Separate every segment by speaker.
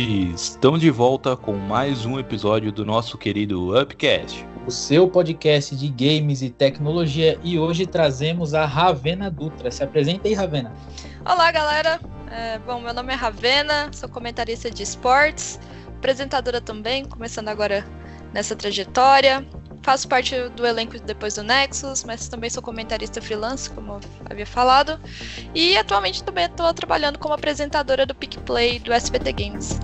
Speaker 1: E estamos de volta com mais um episódio do nosso querido Upcast.
Speaker 2: O seu podcast de games e tecnologia. E hoje trazemos a Ravena Dutra. Se apresenta aí, Ravena.
Speaker 3: Olá, galera. É, bom, meu nome é Ravena, sou comentarista de esportes, apresentadora também, começando agora nessa trajetória. Faço parte do elenco depois do Nexus, mas também sou comentarista freelance, como havia falado. E atualmente também estou trabalhando como apresentadora do Pick Play do SBT Games.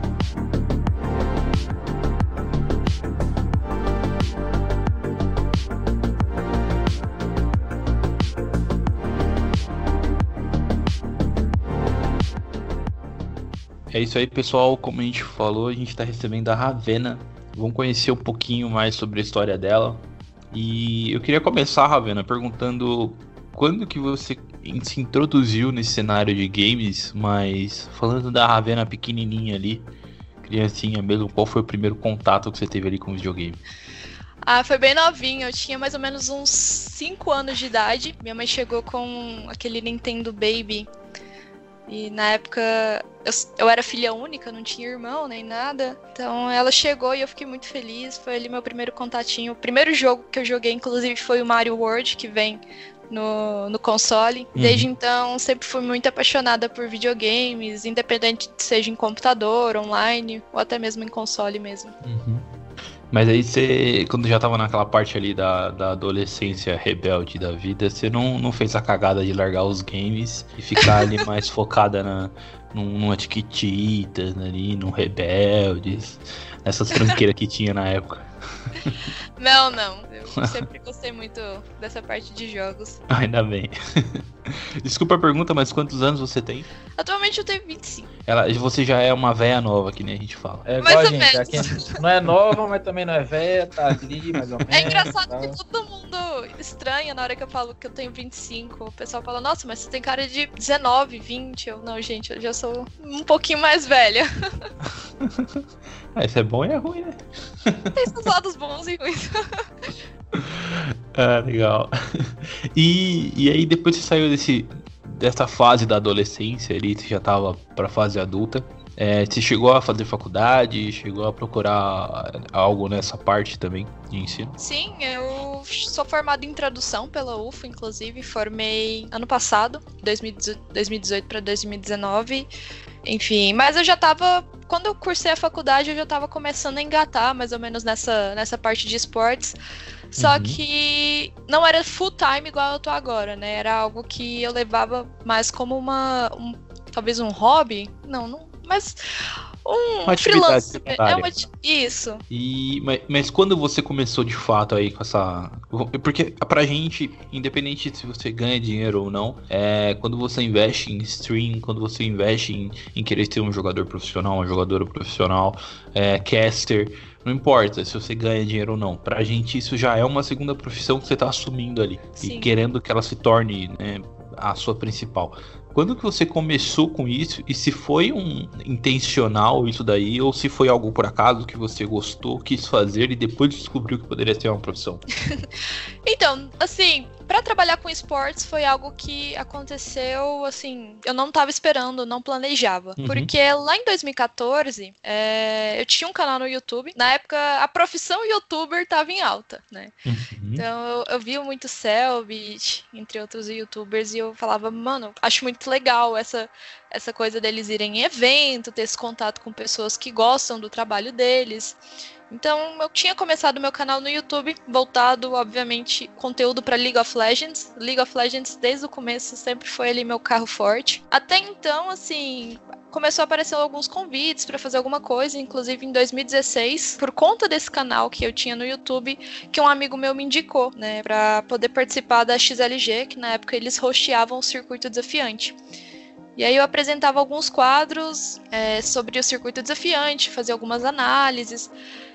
Speaker 1: É isso aí, pessoal. Como a gente falou, a gente está recebendo a Ravena. Vamos conhecer um pouquinho mais sobre a história dela. E eu queria começar, Ravena, perguntando quando que você se introduziu nesse cenário de games, mas falando da Ravena pequenininha ali, criancinha mesmo, qual foi o primeiro contato que você teve ali com o videogame?
Speaker 3: Ah, foi bem novinho, eu tinha mais ou menos uns 5 anos de idade. Minha mãe chegou com aquele Nintendo Baby e na época eu, eu, era filha única, não tinha irmão nem nada. Então ela chegou e eu fiquei muito feliz. Foi ali meu primeiro contatinho. O primeiro jogo que eu joguei, inclusive, foi o Mario World, que vem no, no console. Uhum. Desde então, sempre fui muito apaixonada por videogames, independente seja em computador, online ou até mesmo em console mesmo.
Speaker 1: Uhum. Mas aí você, quando já tava naquela parte ali da, da adolescência rebelde da vida, você não, não fez a cagada de largar os games e ficar ali mais focada na, num, numa Tiquititas ali, num Rebeldes, nessas tranqueiras que tinha na época.
Speaker 3: Não, não. Eu sempre gostei muito dessa parte de jogos.
Speaker 1: Ainda bem. Desculpa a pergunta, mas quantos anos você tem?
Speaker 3: Atualmente eu tenho 25.
Speaker 1: Ela, você já é uma véia nova, que nem a gente fala.
Speaker 2: É igual a gente, aqui, não é nova, mas também não é véia, tá ali mais ou menos.
Speaker 3: É engraçado tá. que todo mundo estranha na hora que eu falo que eu tenho 25. O pessoal fala, nossa, mas você tem cara de 19, 20. Eu, não, gente, eu já sou um pouquinho mais velha.
Speaker 1: ah, isso é bom e é ruim, né?
Speaker 3: Tem seus lados bons e ruins.
Speaker 1: ah, legal. E, e aí depois você saiu desse, dessa fase da adolescência você já tava pra fase adulta. É, você chegou a fazer faculdade, chegou a procurar algo nessa parte também de ensino?
Speaker 3: Sim, eu sou formado em tradução pela UFA, inclusive, formei ano passado, 2018 para 2019. Enfim, mas eu já tava. Quando eu cursei a faculdade, eu já tava começando a engatar, mais ou menos nessa, nessa parte de esportes. Só uhum. que não era full time igual eu tô agora, né? Era algo que eu levava mais como uma. Um, talvez um hobby. Não, não. Mas um
Speaker 1: uma freelance.
Speaker 3: É uma, isso.
Speaker 1: E, mas, mas, quando você começou de fato aí com essa. Porque pra gente, independente se você ganha dinheiro ou não, é quando você investe em stream, quando você investe em, em querer ser um jogador profissional, uma jogadora profissional, é, caster não importa se você ganha dinheiro ou não. Pra gente, isso já é uma segunda profissão que você tá assumindo ali. Sim. E querendo que ela se torne né, a sua principal. Quando que você começou com isso? E se foi um intencional isso daí? Ou se foi algo por acaso que você gostou, quis fazer e depois descobriu que poderia ser uma profissão?
Speaker 3: então, assim, para trabalhar com esportes foi algo que aconteceu, assim, eu não estava esperando, não planejava. Uhum. Porque lá em 2014, é, eu tinha um canal no YouTube. Na época, a profissão youtuber estava em alta, né? Uhum. Então, eu, eu via muito Selbit, entre outros youtubers, e eu falava, mano, acho muito legal essa, essa coisa deles irem em evento, ter esse contato com pessoas que gostam do trabalho deles. Então, eu tinha começado meu canal no YouTube, voltado, obviamente, conteúdo para League of Legends. League of Legends, desde o começo, sempre foi ali meu carro forte. Até então, assim, começou a aparecer alguns convites para fazer alguma coisa, inclusive em 2016, por conta desse canal que eu tinha no YouTube, que um amigo meu me indicou, né, para poder participar da XLG, que na época eles hosteavam o circuito desafiante. E aí eu apresentava alguns quadros é, sobre o circuito desafiante, fazia algumas análises.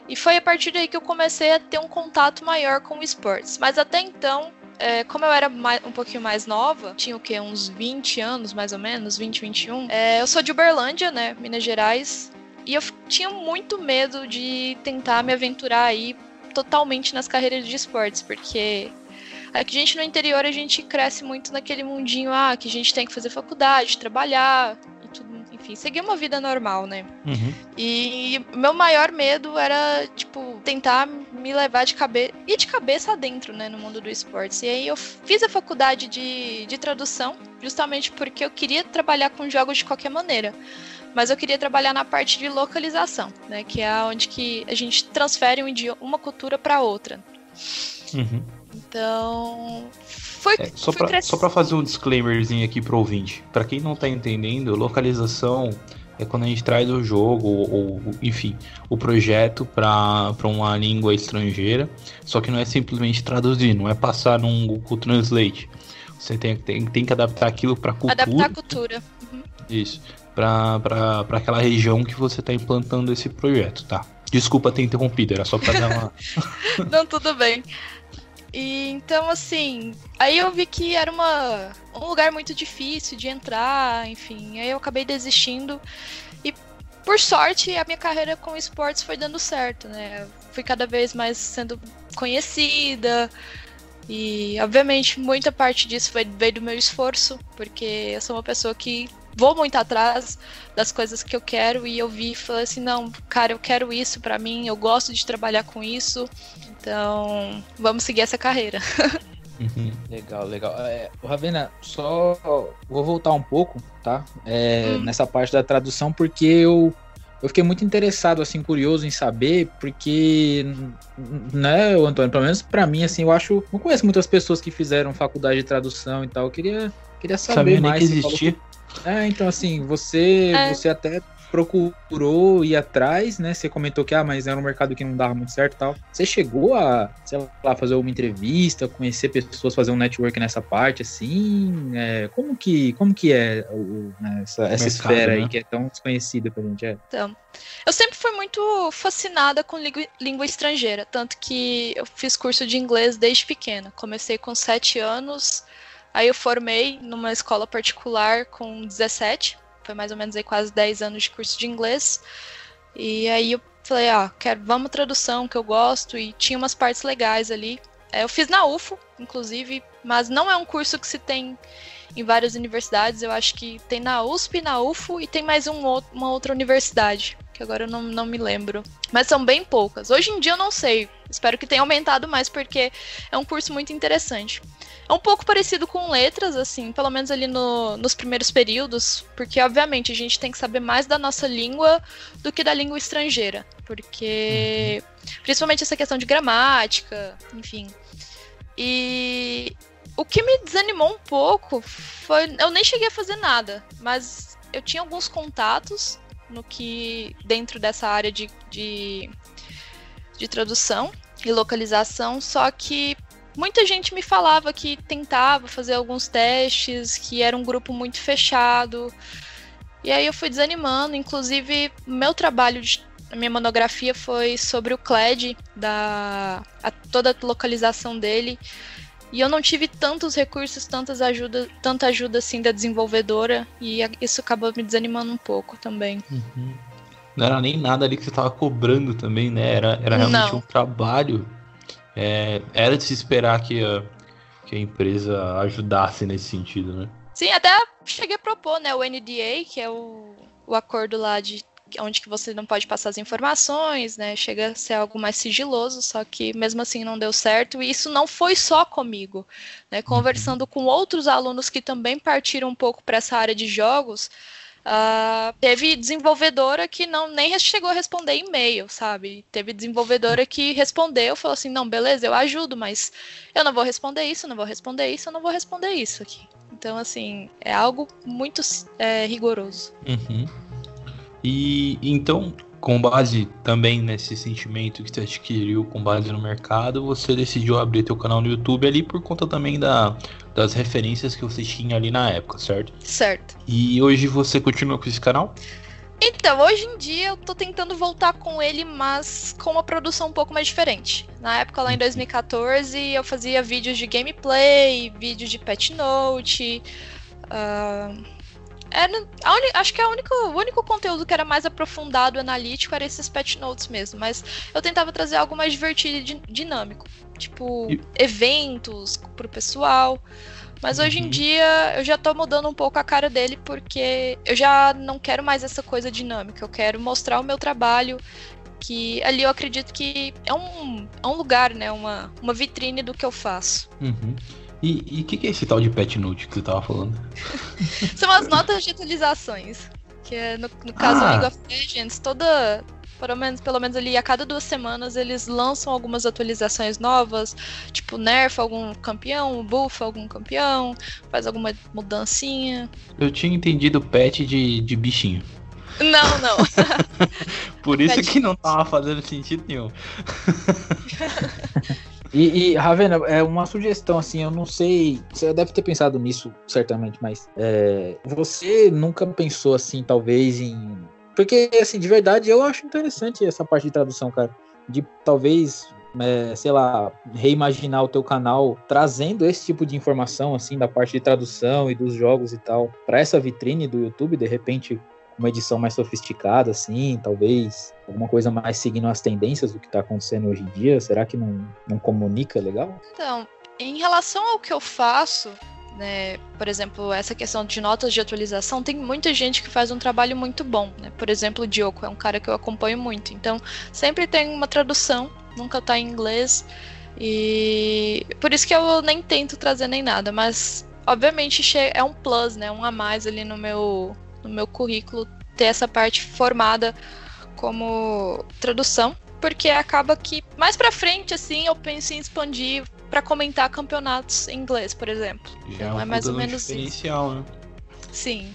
Speaker 3: E foi a partir daí que eu comecei a ter um contato maior com esportes. Mas até então, é, como eu era mais, um pouquinho mais nova, tinha o quê? Uns 20 anos, mais ou menos, 20, 21. É, eu sou de Uberlândia, né? Minas Gerais. E eu tinha muito medo de tentar me aventurar aí totalmente nas carreiras de esportes, porque a gente no interior a gente cresce muito naquele mundinho ah, que a gente tem que fazer faculdade, trabalhar, enfim, seguir uma vida normal, né? Uhum. E meu maior medo era, tipo, tentar me levar de cabeça. ir de cabeça adentro, né, no mundo do esportes. E aí eu fiz a faculdade de, de tradução, justamente porque eu queria trabalhar com jogos de qualquer maneira mas eu queria trabalhar na parte de localização, né, que é onde que a gente transfere um idioma, uma cultura para outra. Uhum. Então, foi,
Speaker 1: é, só para só para fazer um disclaimerzinho aqui pro ouvinte. Para quem não tá entendendo, localização é quando a gente traz o jogo ou, ou enfim, o projeto para uma língua estrangeira, só que não é simplesmente traduzir, não é passar num Google Translate. Você tem, tem, tem que adaptar aquilo para cultura.
Speaker 3: Adaptar a cultura.
Speaker 1: Uhum. Isso. Para aquela região que você está implantando esse projeto, tá? Desculpa ter interrompido, era só para dar uma.
Speaker 3: não, tudo bem. E então, assim, aí eu vi que era uma, um lugar muito difícil de entrar, enfim. Aí eu acabei desistindo. E por sorte, a minha carreira com esportes foi dando certo, né? Fui cada vez mais sendo conhecida. E, obviamente, muita parte disso veio do meu esforço, porque eu sou uma pessoa que vou muito atrás das coisas que eu quero e eu vi e falei assim, não, cara, eu quero isso para mim, eu gosto de trabalhar com isso. Então, vamos seguir essa carreira.
Speaker 2: Uhum. Legal, legal. É, Ravena, só vou voltar um pouco, tá? É, hum. Nessa parte da tradução, porque eu, eu fiquei muito interessado, assim, curioso em saber, porque, né, o Antônio, pelo menos pra mim, assim, eu acho. Não conheço muitas pessoas que fizeram faculdade de tradução e tal. Eu queria, queria saber Sabia mais.
Speaker 1: Nem que existia.
Speaker 2: É, então, assim, você, é. você até procurou ir atrás, né? Você comentou que, ah, mas era um mercado que não dava muito certo e tal. Você chegou a, sei lá, fazer uma entrevista, conhecer pessoas, fazer um network nessa parte, assim? É, como, que, como que é o, né, essa, essa mercado, esfera né? aí que é tão desconhecida pra gente? É?
Speaker 3: Então, eu sempre fui muito fascinada com língua, língua estrangeira, tanto que eu fiz curso de inglês desde pequena. Comecei com sete anos, aí eu formei numa escola particular com 17 foi mais ou menos aí quase 10 anos de curso de inglês. E aí eu falei, ah, quero, vamos tradução, que eu gosto, e tinha umas partes legais ali. É, eu fiz na UFO, inclusive, mas não é um curso que se tem em várias universidades. Eu acho que tem na USP, na UFO e tem mais um, uma outra universidade, que agora eu não, não me lembro. Mas são bem poucas. Hoje em dia eu não sei. Espero que tenha aumentado mais, porque é um curso muito interessante. É um pouco parecido com letras, assim, pelo menos ali no, nos primeiros períodos, porque obviamente a gente tem que saber mais da nossa língua do que da língua estrangeira, porque uhum. principalmente essa questão de gramática, enfim. E o que me desanimou um pouco foi, eu nem cheguei a fazer nada, mas eu tinha alguns contatos no que dentro dessa área de, de, de tradução e localização, só que muita gente me falava que tentava fazer alguns testes, que era um grupo muito fechado. E aí eu fui desanimando. Inclusive, meu trabalho, de, a minha monografia foi sobre o CLED, da, a, toda a localização dele. E eu não tive tantos recursos, tantas ajuda, tanta ajuda assim da desenvolvedora. E isso acabou me desanimando um pouco também.
Speaker 1: Uhum. Não era nem nada ali que você estava cobrando também, né? Era, era realmente não. um trabalho é, era de se esperar que a, que a empresa ajudasse nesse sentido, né?
Speaker 3: Sim, até cheguei a propor, né, o NDA, que é o, o acordo lá de onde que você não pode passar as informações, né? Chega a ser algo mais sigiloso, só que mesmo assim não deu certo. E isso não foi só comigo, né? Conversando com outros alunos que também partiram um pouco para essa área de jogos, Uh, teve desenvolvedora que não nem chegou a responder e-mail, sabe? Teve desenvolvedora que respondeu, falou assim: não, beleza, eu ajudo, mas eu não vou responder isso, não vou responder isso, eu não vou responder isso aqui. Então, assim, é algo muito é, rigoroso.
Speaker 1: Uhum. E então, com base também nesse sentimento que você adquiriu com base no mercado, você decidiu abrir teu canal no YouTube ali por conta também da, das referências que você tinha ali na época, certo?
Speaker 3: Certo.
Speaker 1: E hoje você continua com esse canal?
Speaker 3: Então, hoje em dia eu tô tentando voltar com ele, mas com uma produção um pouco mais diferente. Na época, lá em 2014, uhum. eu fazia vídeos de gameplay, vídeos de pet note. Uh era, acho que a única, o único conteúdo que era mais aprofundado, analítico, era esses patch notes mesmo. Mas eu tentava trazer algo mais divertido e dinâmico. Tipo, e... eventos pro pessoal. Mas hoje em uhum. dia eu já tô mudando um pouco a cara dele porque eu já não quero mais essa coisa dinâmica. Eu quero mostrar o meu trabalho, que ali eu acredito que é um, é um lugar, né? Uma, uma vitrine do que eu faço.
Speaker 1: Uhum. E o que, que, é esse tal de pet note que você tava falando?
Speaker 3: São as notas de atualizações. Que é, no, no caso ah. League of Legends, toda. Pelo menos, pelo menos ali a cada duas semanas eles lançam algumas atualizações novas, tipo nerf algum campeão, buff algum campeão, faz alguma mudancinha.
Speaker 1: Eu tinha entendido pet de, de bichinho.
Speaker 3: Não, não.
Speaker 1: Por isso que não tava fazendo sentido nenhum.
Speaker 2: E, e, Ravena, é uma sugestão assim, eu não sei, você deve ter pensado nisso certamente, mas é, você nunca pensou assim, talvez em, porque assim, de verdade, eu acho interessante essa parte de tradução, cara, de talvez é, sei lá, reimaginar o teu canal trazendo esse tipo de informação, assim, da parte de tradução e dos jogos e tal, para essa vitrine do YouTube, de repente uma edição mais sofisticada, assim, talvez alguma coisa mais seguindo as tendências do que está acontecendo hoje em dia? Será que não, não comunica legal?
Speaker 3: Então, em relação ao que eu faço, né, por exemplo, essa questão de notas de atualização, tem muita gente que faz um trabalho muito bom. Né? Por exemplo, o Diogo é um cara que eu acompanho muito. Então, sempre tem uma tradução, nunca está em inglês. E por isso que eu nem tento trazer nem nada, mas obviamente é um plus, né? Um a mais ali no meu no meu currículo ter essa parte formada como tradução, porque acaba que mais para frente assim eu penso em expandir para comentar campeonatos em inglês, por exemplo.
Speaker 1: Já então, é, é mais ou menos diferencial, isso. né?
Speaker 3: Sim.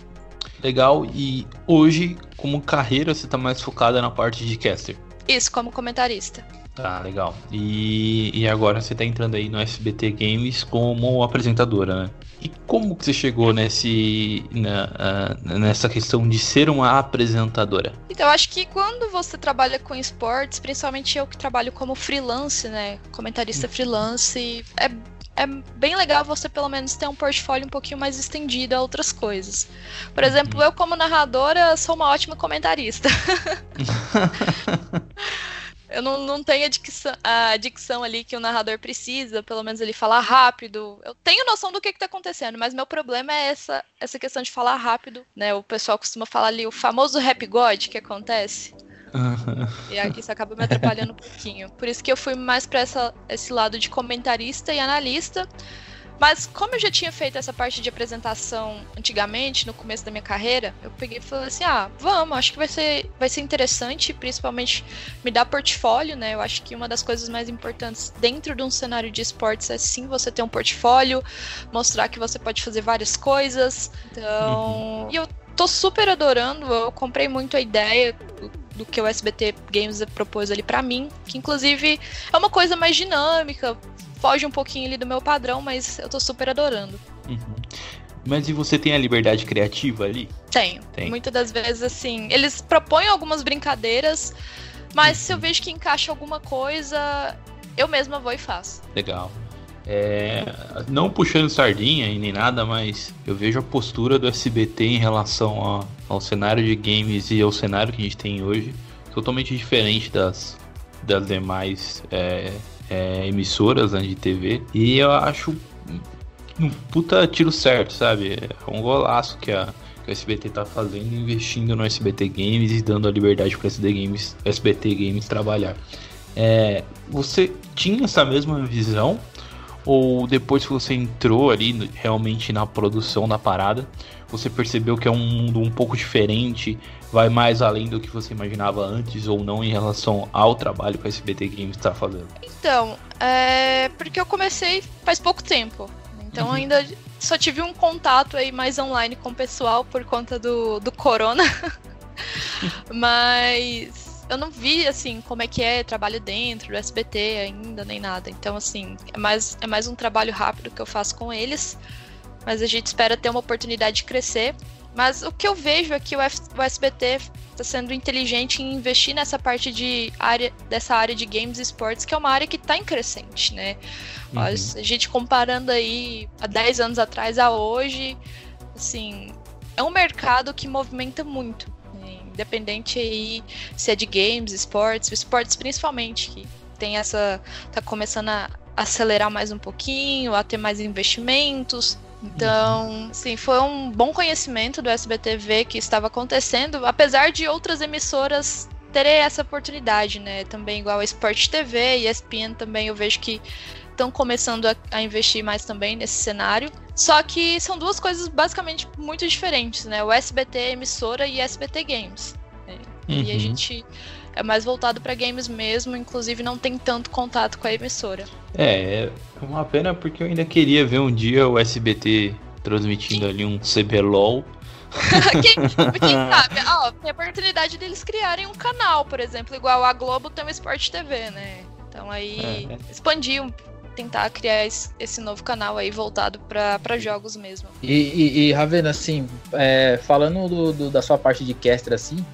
Speaker 1: Legal. E hoje, como carreira, você tá mais focada na parte de caster?
Speaker 3: Isso, como comentarista.
Speaker 1: Tá, legal. E, e agora você tá entrando aí no SBT Games como apresentadora, né? E como que você chegou nesse, na, uh, nessa questão de ser uma apresentadora?
Speaker 3: Então, eu acho que quando você trabalha com esportes, principalmente eu que trabalho como freelance, né? Comentarista hum. freelance, é é bem legal você pelo menos ter um portfólio um pouquinho mais estendido a outras coisas. Por exemplo, uhum. eu como narradora sou uma ótima comentarista. Eu não, não tenho a dicção, a dicção ali que o narrador precisa, pelo menos ele falar rápido. Eu tenho noção do que, está acontecendo, mas meu problema é essa, essa questão de falar rápido, né? O pessoal costuma falar ali o famoso rap god que acontece. Uhum. E isso acaba me atrapalhando um pouquinho. Por isso que eu fui mais para esse lado de comentarista e analista. Mas como eu já tinha feito essa parte de apresentação antigamente, no começo da minha carreira, eu peguei e falei assim: ah, vamos, acho que vai ser, vai ser interessante, principalmente me dar portfólio, né? Eu acho que uma das coisas mais importantes dentro de um cenário de esportes é sim você ter um portfólio, mostrar que você pode fazer várias coisas. Então. Uhum. E eu tô super adorando, eu comprei muito a ideia do, que o SBT Games propôs ali para mim, que inclusive é uma coisa mais dinâmica, foge um pouquinho ali do meu padrão, mas eu tô super adorando.
Speaker 1: Uhum. Mas e você tem a liberdade criativa ali?
Speaker 3: Tenho. Tem. Muitas das vezes, assim, eles propõem algumas brincadeiras, mas uhum. se eu uhum. vejo que encaixa alguma coisa, eu mesma vou e faço.
Speaker 1: Legal. É, não puxando sardinha e nem nada, mas eu vejo a postura do SBT em relação ao, ao cenário de games e ao cenário que a gente tem hoje totalmente diferente das, das demais é, é, emissoras né, de TV. E eu acho um puta tiro certo, sabe? É um golaço que a, que o SBT tá fazendo, investindo no SBT Games e dando a liberdade para SBT Games, SBT Games trabalhar. É, você tinha essa mesma visão? Ou depois que você entrou ali realmente na produção da parada, você percebeu que é um mundo um pouco diferente, vai mais além do que você imaginava antes ou não em relação ao trabalho que a SBT Games está fazendo?
Speaker 3: Então, é porque eu comecei faz pouco tempo. Então uhum. ainda só tive um contato aí mais online com o pessoal por conta do, do corona. Mas eu não vi assim como é que é trabalho dentro do SBT ainda nem nada. Então assim, é mais é mais um trabalho rápido que eu faço com eles. Mas a gente espera ter uma oportunidade de crescer. Mas o que eu vejo é que o, F o SBT está sendo inteligente em investir nessa parte de área dessa área de games e esportes, que é uma área que está em crescente, né? Uhum. A gente comparando aí há 10 anos atrás a hoje, assim, é um mercado que movimenta muito. Né? Independente aí se é de games, esportes, esportes principalmente, que tem essa. tá começando a acelerar mais um pouquinho, a ter mais investimentos. Então, sim, foi um bom conhecimento do SBT ver que estava acontecendo, apesar de outras emissoras terem essa oportunidade, né? Também igual a Sport TV e ESPN também eu vejo que estão começando a, a, investir mais também nesse cenário. Só que são duas coisas basicamente muito diferentes, né? O SBT emissora e SBT Games. Né? Uhum. E a uhum. gente é mais voltado para games mesmo, inclusive não tem tanto contato com a emissora.
Speaker 1: É, é uma pena porque eu ainda queria ver um dia o SBT transmitindo ali um CBLOL.
Speaker 3: quem, quem sabe? Ó, tem a oportunidade deles criarem um canal, por exemplo, igual a Globo tem o Sport TV, né? Então aí é, é. expandir tentar criar esse, novo canal aí voltado para jogos mesmo.
Speaker 2: E, e, e Ravena, assim, é, falando do, do, da sua parte de caster, assim,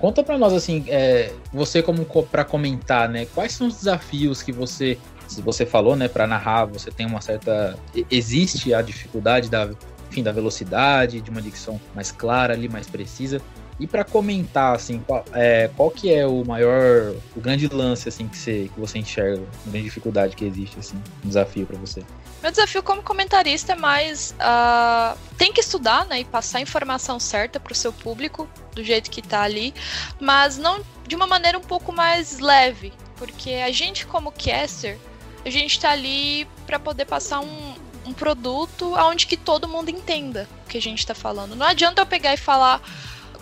Speaker 2: Conta para nós assim, é, você como para comentar, né? Quais são os desafios que você, se você falou, né, para narrar, você tem uma certa existe a dificuldade da, enfim, da velocidade, de uma dicção mais clara ali, mais precisa. E para comentar, assim, qual, é, qual que é o maior, o grande lance, assim, que você, que você enxerga, a grande dificuldade que existe, assim, um desafio para você?
Speaker 3: Meu desafio como comentarista é mais, uh, tem que estudar, né, e passar a informação certa para o seu público, do jeito que tá ali, mas não de uma maneira um pouco mais leve, porque a gente como caster, a gente tá ali para poder passar um, um produto aonde que todo mundo entenda o que a gente está falando. Não adianta eu pegar e falar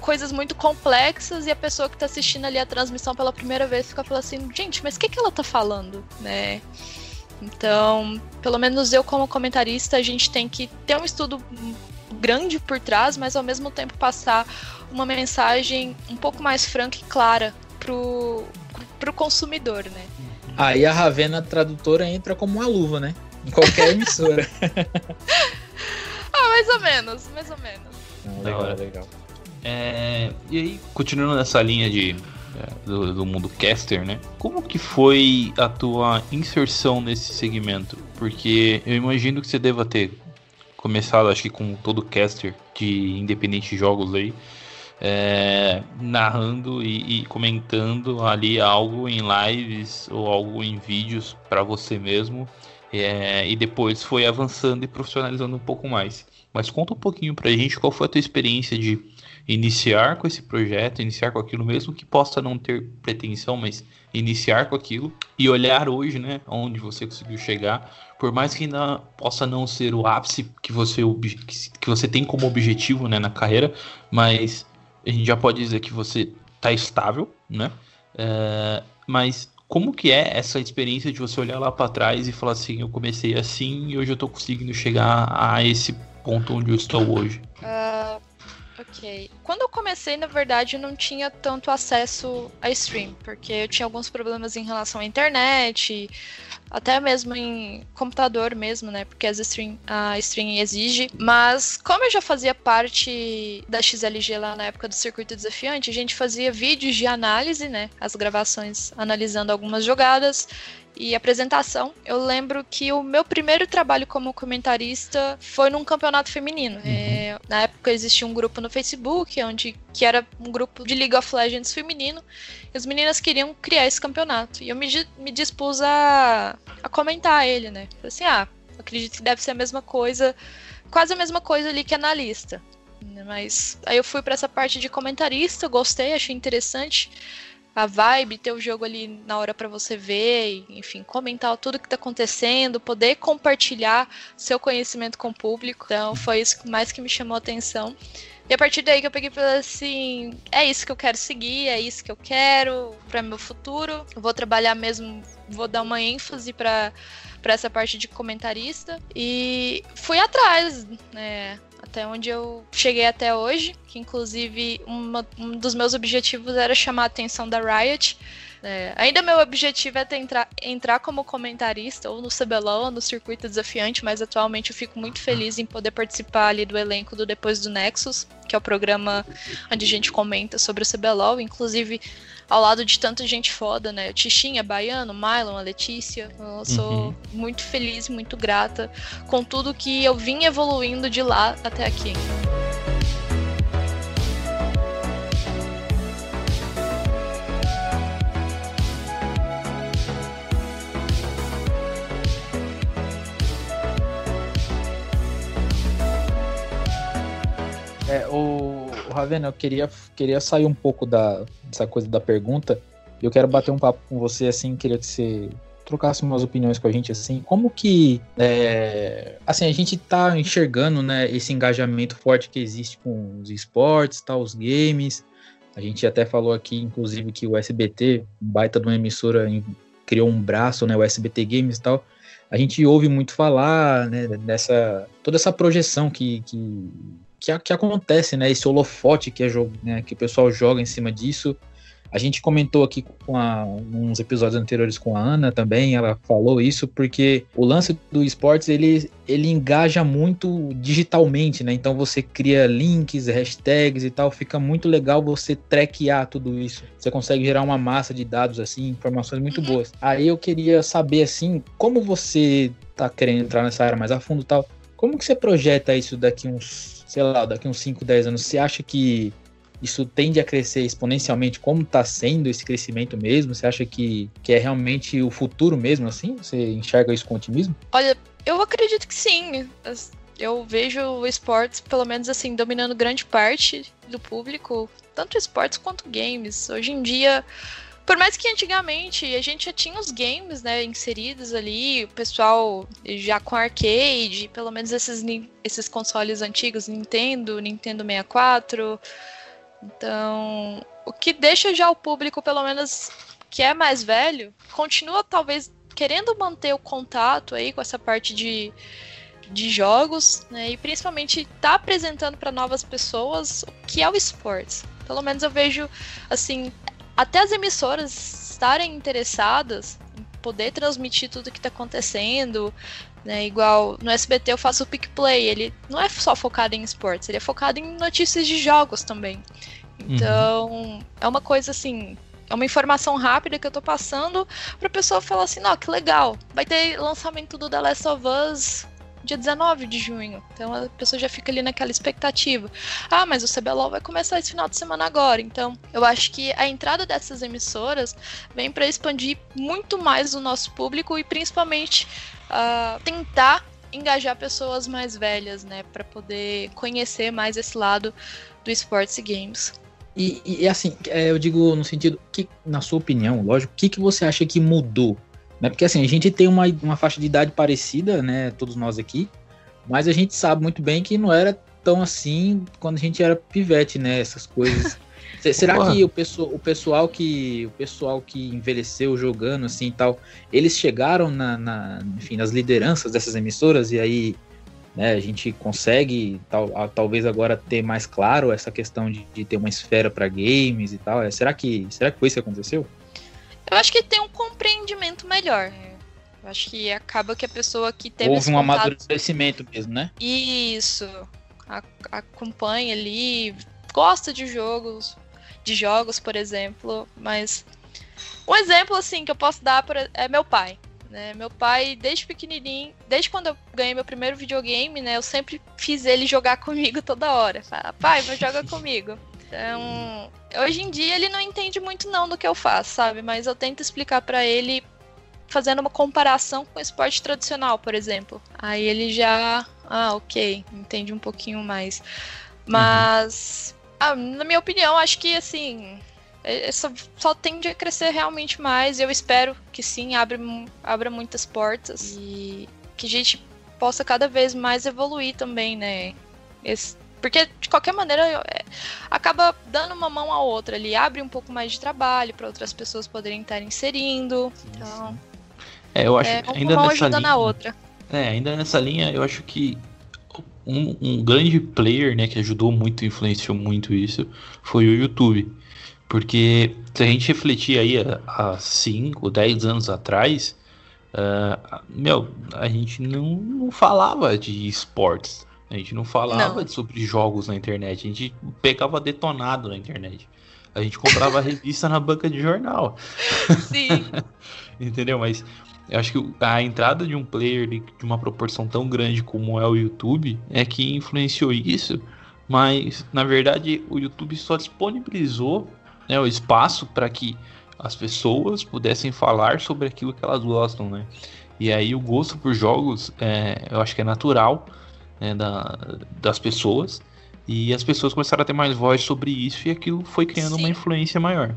Speaker 3: coisas muito complexas e a pessoa que está assistindo ali a transmissão pela primeira vez fica falando assim, gente, mas o que, que ela está falando, né? Então, pelo menos eu como comentarista, a gente tem que ter um estudo grande por trás, mas ao mesmo tempo passar uma mensagem um pouco mais franca e clara pro, pro consumidor, né?
Speaker 2: Aí a Ravena tradutora entra como uma luva, né? Em qualquer emissora.
Speaker 3: ah, mais ou menos, mais ou menos.
Speaker 1: Ah, legal, legal. É, e aí, continuando nessa linha de, é, do, do, mundo caster, né? Como que foi a tua inserção nesse segmento? Porque eu imagino que você deva ter começado, acho que com todo caster de independente jogos aí, é, narrando e, e, comentando ali algo em lives ou algo em vídeos para você mesmo. É, e depois foi avançando e profissionalizando um pouco mais. Mas conta um pouquinho pra gente qual foi a tua experiência de iniciar com esse projeto, iniciar com aquilo mesmo que possa não ter pretensão, mas iniciar com aquilo e olhar hoje, né, onde você conseguiu chegar, por mais que ainda possa não ser o ápice que você que você tem como objetivo, né, na carreira, mas a gente já pode dizer que você está estável, né? É, mas como que é essa experiência de você olhar lá para trás e falar assim, eu comecei assim e hoje eu estou conseguindo chegar a esse ponto onde eu estou hoje?
Speaker 3: Uh, Ok. Quando eu comecei, na verdade, eu não tinha tanto acesso a stream, porque eu tinha alguns problemas em relação à internet, até mesmo em computador mesmo, né? Porque as stream, a stream exige. Mas como eu já fazia parte da XLG lá na época do circuito desafiante, a gente fazia vídeos de análise, né? As gravações analisando algumas jogadas e apresentação. Eu lembro que o meu primeiro trabalho como comentarista foi num campeonato feminino. Uhum. É, na época existia um grupo no Facebook, onde que era um grupo de League of Legends feminino, e as meninas queriam criar esse campeonato. E eu me, me dispus a, a comentar ele, né? Falei assim, ah, acredito que deve ser a mesma coisa, quase a mesma coisa ali que analista. Mas aí eu fui para essa parte de comentarista, gostei, achei interessante a vibe, ter o jogo ali na hora para você ver, enfim, comentar tudo que tá acontecendo, poder compartilhar seu conhecimento com o público. Então foi isso mais que me chamou a atenção. E a partir daí que eu peguei falei assim, é isso que eu quero seguir, é isso que eu quero para meu futuro. Vou trabalhar mesmo, vou dar uma ênfase para para essa parte de comentarista e fui atrás, né? Até onde eu cheguei até hoje, que inclusive uma, um dos meus objetivos era chamar a atenção da Riot. É, ainda meu objetivo é tentar, entrar como comentarista ou no CBLOL ou no circuito desafiante, mas atualmente eu fico muito feliz em poder participar ali do elenco do Depois do Nexus, que é o programa onde a gente comenta sobre o CBLOL, inclusive ao lado de tanta gente foda, né? O Tichinha, Baiano, Mylon, a Letícia. Eu sou uhum. muito feliz, muito grata com tudo que eu vim evoluindo de lá até aqui.
Speaker 2: É, o, o Ravena, eu queria, queria sair um pouco da, dessa coisa da pergunta. Eu quero bater um papo com você, assim, queria que você trocasse umas opiniões com a gente, assim, como que, é, assim, a gente tá enxergando, né, esse engajamento forte que existe com os esportes, tá, os games, a gente até falou aqui, inclusive, que o SBT, baita de uma emissora, criou um braço, né, o SBT Games e tal, a gente ouve muito falar, né, dessa, toda essa projeção que, que, que, que acontece, né, esse holofote que, é, né, que o pessoal joga em cima disso, a gente comentou aqui com a, uns episódios anteriores com a Ana também, ela falou isso, porque o lance do esportes ele, ele engaja muito digitalmente, né? Então você cria links, hashtags e tal, fica muito legal você traquear tudo isso. Você consegue gerar uma massa de dados assim, informações muito boas. Aí eu queria saber assim, como você tá querendo entrar nessa área mais a fundo e tal, como que você projeta isso daqui uns, sei lá, daqui uns 5, 10 anos? Você acha que isso tende a crescer exponencialmente, como está sendo esse crescimento mesmo? Você acha que, que é realmente o futuro mesmo, assim? Você enxerga isso com otimismo?
Speaker 3: Olha, eu acredito que sim. Eu vejo o esportes, pelo menos assim, dominando grande parte do público, tanto esportes quanto games. Hoje em dia, por mais que antigamente a gente já tinha os games, né, inseridos ali, o pessoal já com arcade, pelo menos esses, esses consoles antigos, Nintendo, Nintendo 64, então, o que deixa já o público, pelo menos que é mais velho, continua talvez querendo manter o contato aí com essa parte de, de jogos, né? E principalmente tá apresentando para novas pessoas o que é o esportes. Pelo menos eu vejo assim, até as emissoras estarem interessadas em poder transmitir tudo que está acontecendo, né? Igual no SBT eu faço o Pick Play, ele não é só focado em esportes, ele é focado em notícias de jogos também. Então, uhum. é uma coisa assim, é uma informação rápida que eu tô passando pra pessoa falar assim, não, que legal, vai ter lançamento do The Last of Us dia 19 de junho. Então a pessoa já fica ali naquela expectativa. Ah, mas o CBLOL vai começar esse final de semana agora. Então, eu acho que a entrada dessas emissoras vem para expandir muito mais o nosso público e principalmente uh, tentar engajar pessoas mais velhas, né, para poder conhecer mais esse lado do esportes e games.
Speaker 2: E, e assim, é, eu digo no sentido que, na sua opinião, lógico, o que, que você acha que mudou? Né? Porque assim, a gente tem uma, uma faixa de idade parecida, né? Todos nós aqui, mas a gente sabe muito bem que não era tão assim quando a gente era pivete, né? Essas coisas. Será Porra. que o pessoal, o pessoal que o pessoal que envelheceu jogando assim e tal, eles chegaram na, na, enfim, nas lideranças dessas emissoras e aí né, a gente consegue tal, talvez agora ter mais claro essa questão de, de ter uma esfera para games e tal. É, será que será que foi isso que aconteceu?
Speaker 3: Eu acho que tem um compreendimento melhor. Eu acho que acaba que a pessoa que teve
Speaker 2: houve um contato... amadurecimento mesmo, né?
Speaker 3: Isso. A, acompanha ali, gosta de jogos, de jogos, por exemplo, mas um exemplo assim que eu posso dar é meu pai. Né? Meu pai, desde pequenininho, desde quando eu ganhei meu primeiro videogame, né, eu sempre fiz ele jogar comigo toda hora. Fala, pai, vai jogar comigo. Então, hoje em dia ele não entende muito não do que eu faço, sabe? Mas eu tento explicar para ele fazendo uma comparação com o esporte tradicional, por exemplo. Aí ele já, ah, ok, entende um pouquinho mais. Mas, uhum. ah, na minha opinião, acho que assim, é, é só, só tende a crescer realmente mais. Eu espero que sim, abra, abra muitas portas e que a gente possa cada vez mais evoluir também, né? Esse, porque de qualquer maneira é, acaba dando uma mão à outra ali, abre um pouco mais de trabalho para outras pessoas poderem estar inserindo. Então,
Speaker 1: é, eu acho é, ainda
Speaker 3: uma
Speaker 1: nessa linha,
Speaker 3: na outra.
Speaker 1: É, ainda nessa linha, eu acho que um, um grande player, né, que ajudou muito, influenciou muito isso, foi o YouTube. Porque se a gente refletir aí há 5, 10 anos atrás, uh, meu, a gente não, não falava de esportes. A gente não falava não. sobre jogos na internet. A gente pegava detonado na internet. A gente comprava revista na banca de jornal.
Speaker 3: Sim.
Speaker 1: Entendeu? Mas eu acho que a entrada de um player de uma proporção tão grande como é o YouTube é que influenciou isso. Mas, na verdade, o YouTube só disponibilizou né, o espaço para que as pessoas pudessem falar sobre aquilo que elas gostam, né? E aí o gosto por jogos, é, eu acho que é natural né, da, das pessoas. E as pessoas começaram a ter mais voz sobre isso e aquilo foi criando Sim. uma influência maior.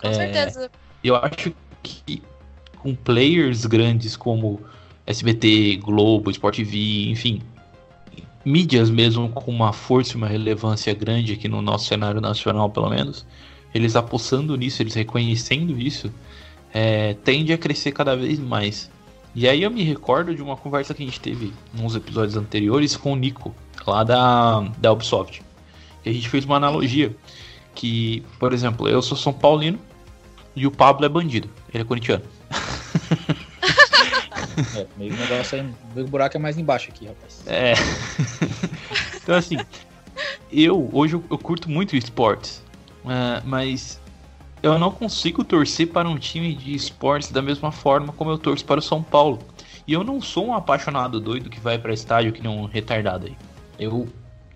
Speaker 3: Com é, certeza.
Speaker 1: Eu acho que com players grandes como SBT, Globo, Sport TV, enfim, mídias mesmo com uma força e uma relevância grande aqui no nosso cenário nacional, pelo menos, eles apostando nisso, eles reconhecendo isso, é, tende a crescer cada vez mais. E aí eu me recordo de uma conversa que a gente teve nos episódios anteriores com o Nico, lá da, da Ubisoft. E a gente fez uma analogia que, por exemplo, eu sou São Paulino e o Pablo é bandido, ele é corintiano.
Speaker 2: é, meio negócio aí, o buraco é mais embaixo aqui, rapaz.
Speaker 1: É. então assim, eu hoje eu, curto muito esportes, uh, mas eu não consigo torcer para um time de esportes da mesma forma como eu torço para o São Paulo. E eu não sou um apaixonado doido que vai para estádio que nem um retardado aí. Eu.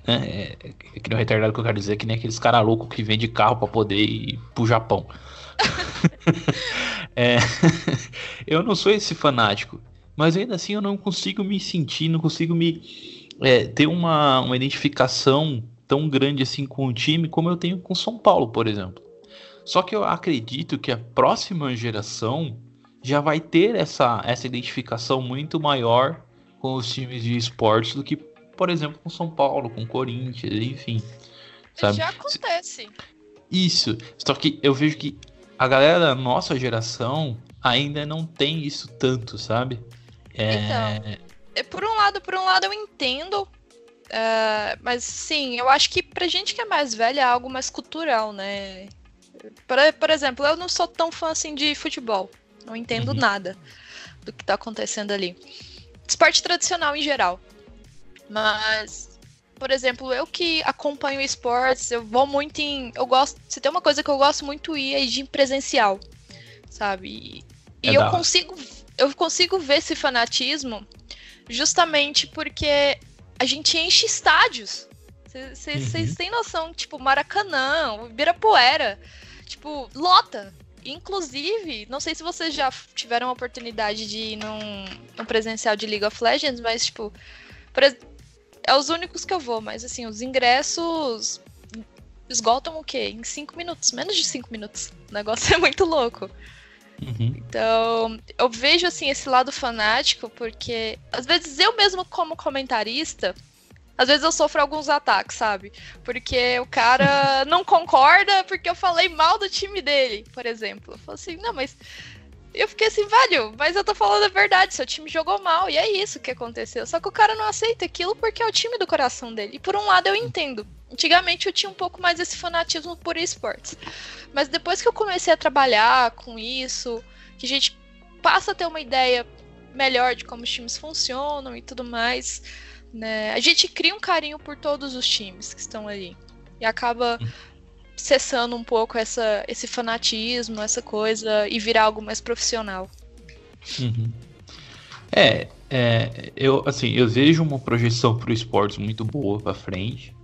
Speaker 1: Né, é, é, que nem um retardado que eu quero dizer, que nem aqueles caras loucos que vende carro para poder ir pro Japão. é, eu não sou esse fanático. Mas ainda assim eu não consigo me sentir, não consigo me é, ter uma, uma identificação tão grande assim com o time como eu tenho com São Paulo, por exemplo. Só que eu acredito que a próxima geração já vai ter essa, essa identificação muito maior com os times de esportes do que, por exemplo, com São Paulo, com Corinthians, enfim. Sabe?
Speaker 3: Já acontece.
Speaker 1: Isso. Só que eu vejo que a galera da nossa geração ainda não tem isso tanto, sabe?
Speaker 3: É... Então, é, por um lado, por um lado eu entendo, uh, mas sim, eu acho que pra gente que é mais velha é algo mais cultural, né? Por, por exemplo, eu não sou tão fã assim de futebol. Não entendo uhum. nada do que tá acontecendo ali. Esporte tradicional em geral. Mas, por exemplo, eu que acompanho esportes, eu vou muito em. Eu gosto. Se tem uma coisa que eu gosto muito ir é de presencial. Sabe? E, é eu consigo. Eu consigo ver esse fanatismo justamente porque a gente enche estádios. Vocês uhum. têm noção, tipo, Maracanã, Ibirapuera. Tipo, lota. Inclusive, não sei se vocês já tiveram a oportunidade de ir num, num presencial de League of Legends, mas, tipo, é os únicos que eu vou, mas assim, os ingressos esgotam o quê? Em cinco minutos, menos de cinco minutos. O negócio é muito louco. Uhum. Então, eu vejo assim esse lado fanático, porque às vezes eu mesmo, como comentarista, às vezes eu sofro alguns ataques, sabe? Porque o cara não concorda porque eu falei mal do time dele, por exemplo. Eu falo assim, não, mas. Eu fiquei assim, velho, mas eu tô falando a verdade, seu time jogou mal, e é isso que aconteceu. Só que o cara não aceita aquilo porque é o time do coração dele. E por um lado eu entendo. Antigamente eu tinha um pouco mais esse fanatismo por esportes. Mas depois que eu comecei a trabalhar com isso, que a gente passa a ter uma ideia melhor de como os times funcionam e tudo mais né? A gente cria um carinho por todos os times que estão ali. E acaba cessando um pouco essa, esse fanatismo, essa coisa, e virar algo mais profissional.
Speaker 1: Uhum. É, é, eu assim, eu vejo uma projeção para o esportes muito boa para frente.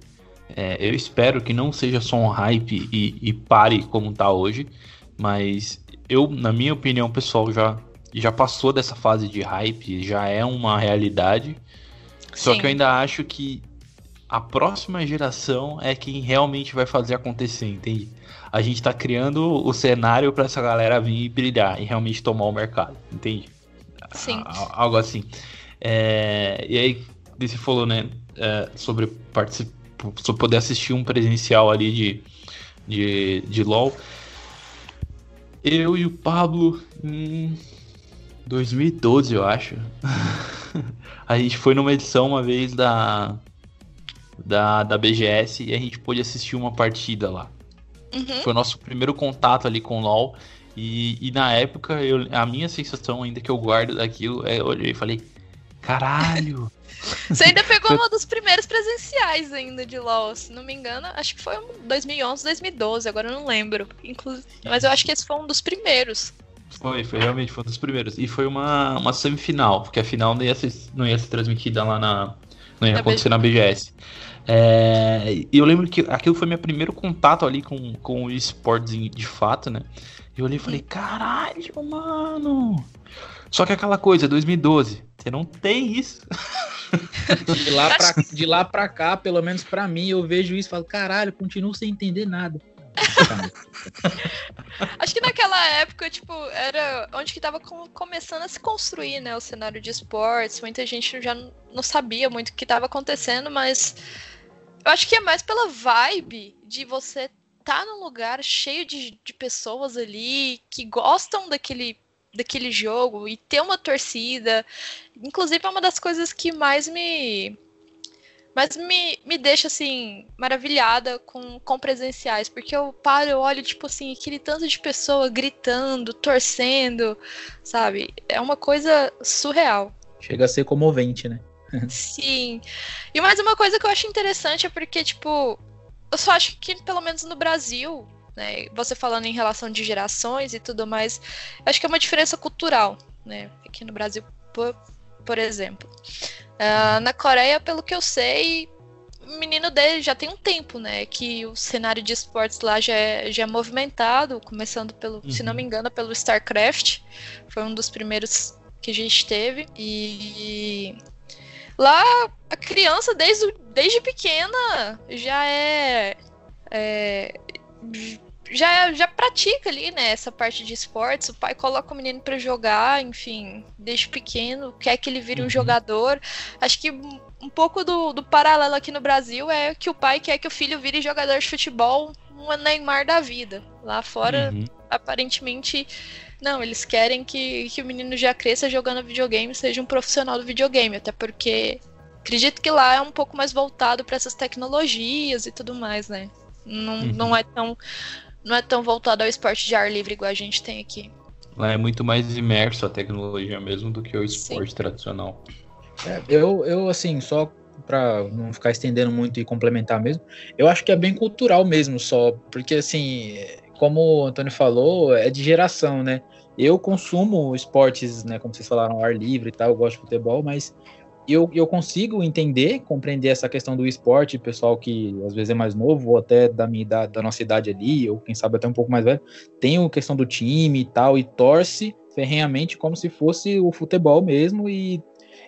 Speaker 1: É, eu espero que não seja só um hype e, e, pare como tá hoje, mas eu, na minha opinião pessoal, já, já passou dessa fase de hype, já é uma realidade. Só Sim. que eu ainda acho que a próxima geração é quem realmente vai fazer acontecer, entende? A gente tá criando o cenário para essa galera vir brilhar e realmente tomar o mercado, entende?
Speaker 3: Sim.
Speaker 1: algo assim. É, e aí, você falou, né, é, sobre participar, sobre poder assistir um presencial ali de, de, de LoL. Eu e o Pablo, em 2012, eu acho. a gente foi numa edição uma vez da, da, da BGS e a gente pôde assistir uma partida lá. Uhum. Foi o nosso primeiro contato ali com o LoL. E, e na época, eu, a minha sensação ainda que eu guardo daquilo é eu olhei e falei, caralho!
Speaker 3: Você ainda pegou uma dos primeiros presenciais ainda de LoL, se não me engano. Acho que foi 2011, 2012, agora eu não lembro. Inclusive, mas eu acho que esse foi um dos primeiros.
Speaker 1: Foi, foi realmente foi um dos primeiros. E foi uma, uma semifinal, porque a final não ia ser, não ia ser transmitida lá na. Não ia na acontecer BGS. na BGS. É, e eu lembro que aquilo foi meu primeiro contato ali com, com o esportes de fato, né? Eu olhei e falei, caralho, mano! Só que aquela coisa, 2012, você não tem isso.
Speaker 2: De lá, pra, de lá pra cá, pelo menos pra mim, eu vejo isso e falo, caralho, continuo sem entender nada.
Speaker 3: Acho que naquela época, tipo, era onde que tava começando a se construir, né, o cenário de esportes. Muita gente já não sabia muito o que tava acontecendo, mas eu acho que é mais pela vibe de você tá num lugar cheio de, de pessoas ali que gostam daquele daquele jogo e ter uma torcida. Inclusive, é uma das coisas que mais me mas me, me deixa, assim, maravilhada com, com presenciais, porque eu paro, eu olho, tipo assim, aquele tanto de pessoa gritando, torcendo, sabe? É uma coisa surreal.
Speaker 2: Chega a ser comovente, né?
Speaker 3: Sim. E mais uma coisa que eu acho interessante é porque, tipo, eu só acho que, pelo menos no Brasil, né, você falando em relação de gerações e tudo mais, acho que é uma diferença cultural, né? Aqui no Brasil, por, por exemplo. Uh, na Coreia, pelo que eu sei, o menino dele já tem um tempo, né? Que o cenário de esportes lá já é, já é movimentado, começando pelo, uhum. se não me uhum. engano, pelo StarCraft. Foi um dos primeiros que a gente teve. E lá a criança, desde, desde pequena, já é, é já, já pratica ali, né, essa parte de esportes. O pai coloca o menino para jogar, enfim, desde pequeno, quer que ele vire um uhum. jogador. Acho que um pouco do, do paralelo aqui no Brasil é que o pai quer que o filho vire jogador de futebol, um Neymar da vida. Lá fora, uhum. aparentemente, não, eles querem que, que o menino já cresça jogando videogame, seja um profissional do videogame, até porque acredito que lá é um pouco mais voltado para essas tecnologias e tudo mais, né? Não, uhum. não é tão não é tão voltado ao esporte de ar livre igual a gente tem aqui.
Speaker 1: Lá é muito mais imerso a tecnologia mesmo do que o esporte Sim. tradicional.
Speaker 2: É, eu, eu, assim, só para não ficar estendendo muito e complementar mesmo, eu acho que é bem cultural mesmo só, porque assim, como o Antônio falou, é de geração, né? Eu consumo esportes, né, como vocês falaram, ar livre e tal, eu gosto de futebol, mas eu, eu consigo entender, compreender essa questão do esporte, pessoal que às vezes é mais novo, ou até da minha idade, da nossa idade ali, ou quem sabe até um pouco mais velho, tem a questão do time e tal, e torce ferrenhamente como se fosse o futebol mesmo, e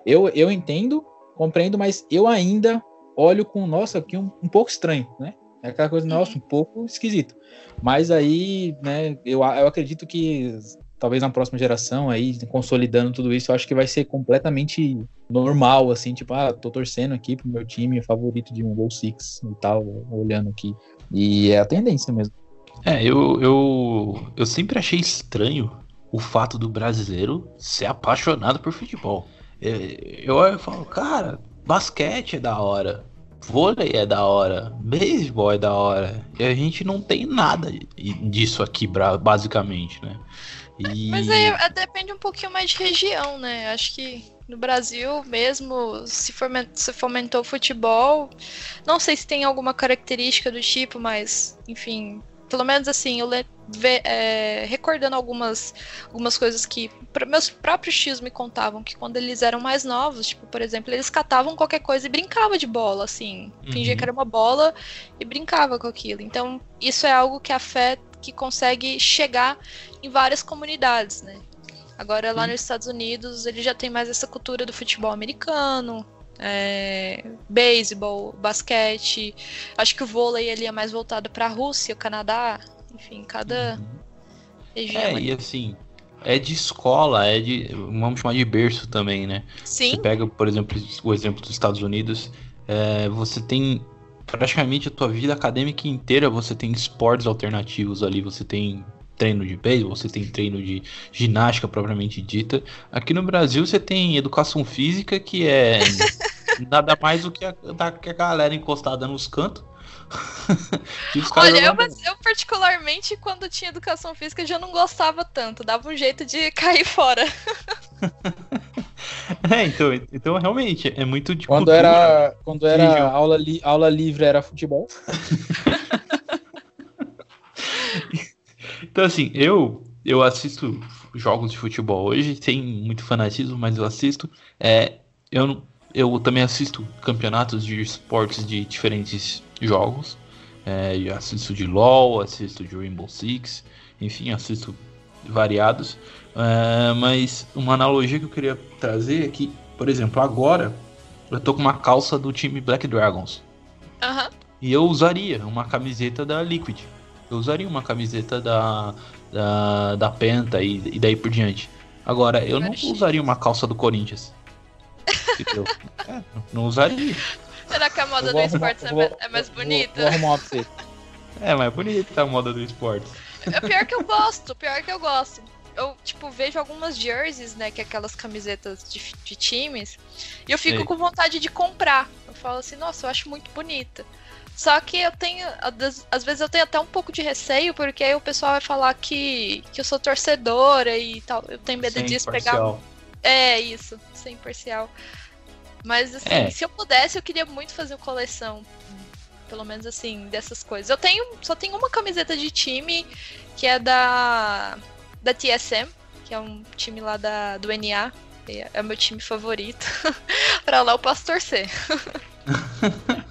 Speaker 2: eu, eu entendo, compreendo, mas eu ainda olho com, nossa, aqui um, um pouco estranho, né? É aquela coisa, nossa, um pouco esquisito. Mas aí, né, eu, eu acredito que talvez na próxima geração aí, consolidando tudo isso, eu acho que vai ser completamente normal, assim, tipo, ah, tô torcendo aqui pro meu time favorito de um Gol Six e tal, olhando aqui. E é a tendência mesmo.
Speaker 1: É, eu, eu, eu sempre achei estranho o fato do brasileiro ser apaixonado por futebol. Eu, eu, eu falo, cara, basquete é da hora, vôlei é da hora, beisebol é da hora. E a gente não tem nada disso aqui, basicamente, né?
Speaker 3: E... Mas aí é, depende um pouquinho mais de região, né? Acho que no Brasil mesmo se fomentou, se fomentou o futebol. Não sei se tem alguma característica do tipo, mas enfim, pelo menos assim, eu ve, é, recordando algumas, algumas coisas que meus próprios tios me contavam que quando eles eram mais novos, tipo, por exemplo, eles catavam qualquer coisa e brincavam de bola, assim, uhum. fingia que era uma bola e brincava com aquilo. Então, isso é algo que afeta que consegue chegar em várias comunidades, né? Agora lá nos Estados Unidos ele já tem mais essa cultura do futebol americano, é, beisebol, basquete. Acho que o vôlei ele é mais voltado para a Rússia, Canadá, enfim, cada uhum.
Speaker 1: região. É, e assim, é de escola, é de. Vamos chamar de berço também, né?
Speaker 3: Sim.
Speaker 1: Você pega, por exemplo, o exemplo dos Estados Unidos, é, você tem praticamente a tua vida acadêmica inteira você tem esportes alternativos ali, você tem treino de beisebol, você tem treino de ginástica propriamente dita. Aqui no Brasil você tem educação física que é nada mais do que a, da, que a galera encostada nos cantos.
Speaker 3: Olha, eu, eu, particularmente, quando tinha educação física, já não gostava tanto, dava um jeito de cair fora.
Speaker 1: É, então, então realmente é muito
Speaker 2: de quando cultura, era Quando era aula, li, aula livre era futebol.
Speaker 1: então, assim, eu, eu assisto jogos de futebol hoje, sem muito fanatismo, mas eu assisto. É, eu, eu também assisto campeonatos de esportes de diferentes jogos. É, assisto de LoL, assisto de Rainbow Six, enfim, assisto variados. Uh, mas uma analogia que eu queria trazer é que, por exemplo, agora eu tô com uma calça do time Black Dragons.
Speaker 3: Uhum.
Speaker 1: E eu usaria uma camiseta da Liquid. Eu usaria uma camiseta da, da, da Penta e, e daí por diante. Agora, eu não usaria uma calça do Corinthians. É, não usaria.
Speaker 3: Será que a moda do esportes é, vou, é, mais bonita?
Speaker 2: Vou, vou arrumar pra você.
Speaker 1: É, mas é bonita a moda do esportes.
Speaker 3: É pior que eu gosto, pior que eu gosto. Eu, tipo, vejo algumas jerseys, né, que é aquelas camisetas de, de times, e eu fico Ei. com vontade de comprar. Eu falo assim, nossa, eu acho muito bonita. Só que eu tenho, às vezes eu tenho até um pouco de receio, porque aí o pessoal vai falar que, que eu sou torcedora e tal. Eu tenho medo
Speaker 1: sem
Speaker 3: disso
Speaker 1: parcial.
Speaker 3: pegar. É, isso, sem parcial. Mas assim, é. se eu pudesse, eu queria muito fazer uma coleção. Pelo menos assim, dessas coisas. Eu tenho. Só tenho uma camiseta de time que é da. Da TSM, que é um time lá da, do NA. É o meu time favorito. pra lá eu posso torcer.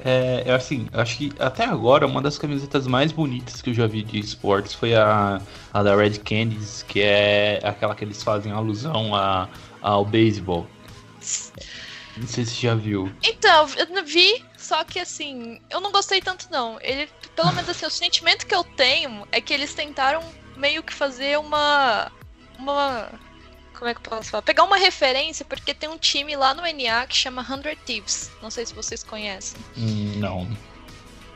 Speaker 1: É, eu, assim, acho que até agora uma das camisetas mais bonitas que eu já vi de esportes foi a, a da Red Candies, que é aquela que eles fazem alusão a, ao beisebol. Não sei se já viu.
Speaker 3: Então, eu vi, só que assim, eu não gostei tanto não. Ele, pelo menos assim, o sentimento que eu tenho é que eles tentaram meio que fazer uma uma como é que eu posso falar? Pegar uma referência, porque tem um time lá no NA que chama Hundred Thieves. Não sei se vocês conhecem.
Speaker 1: Hum, não.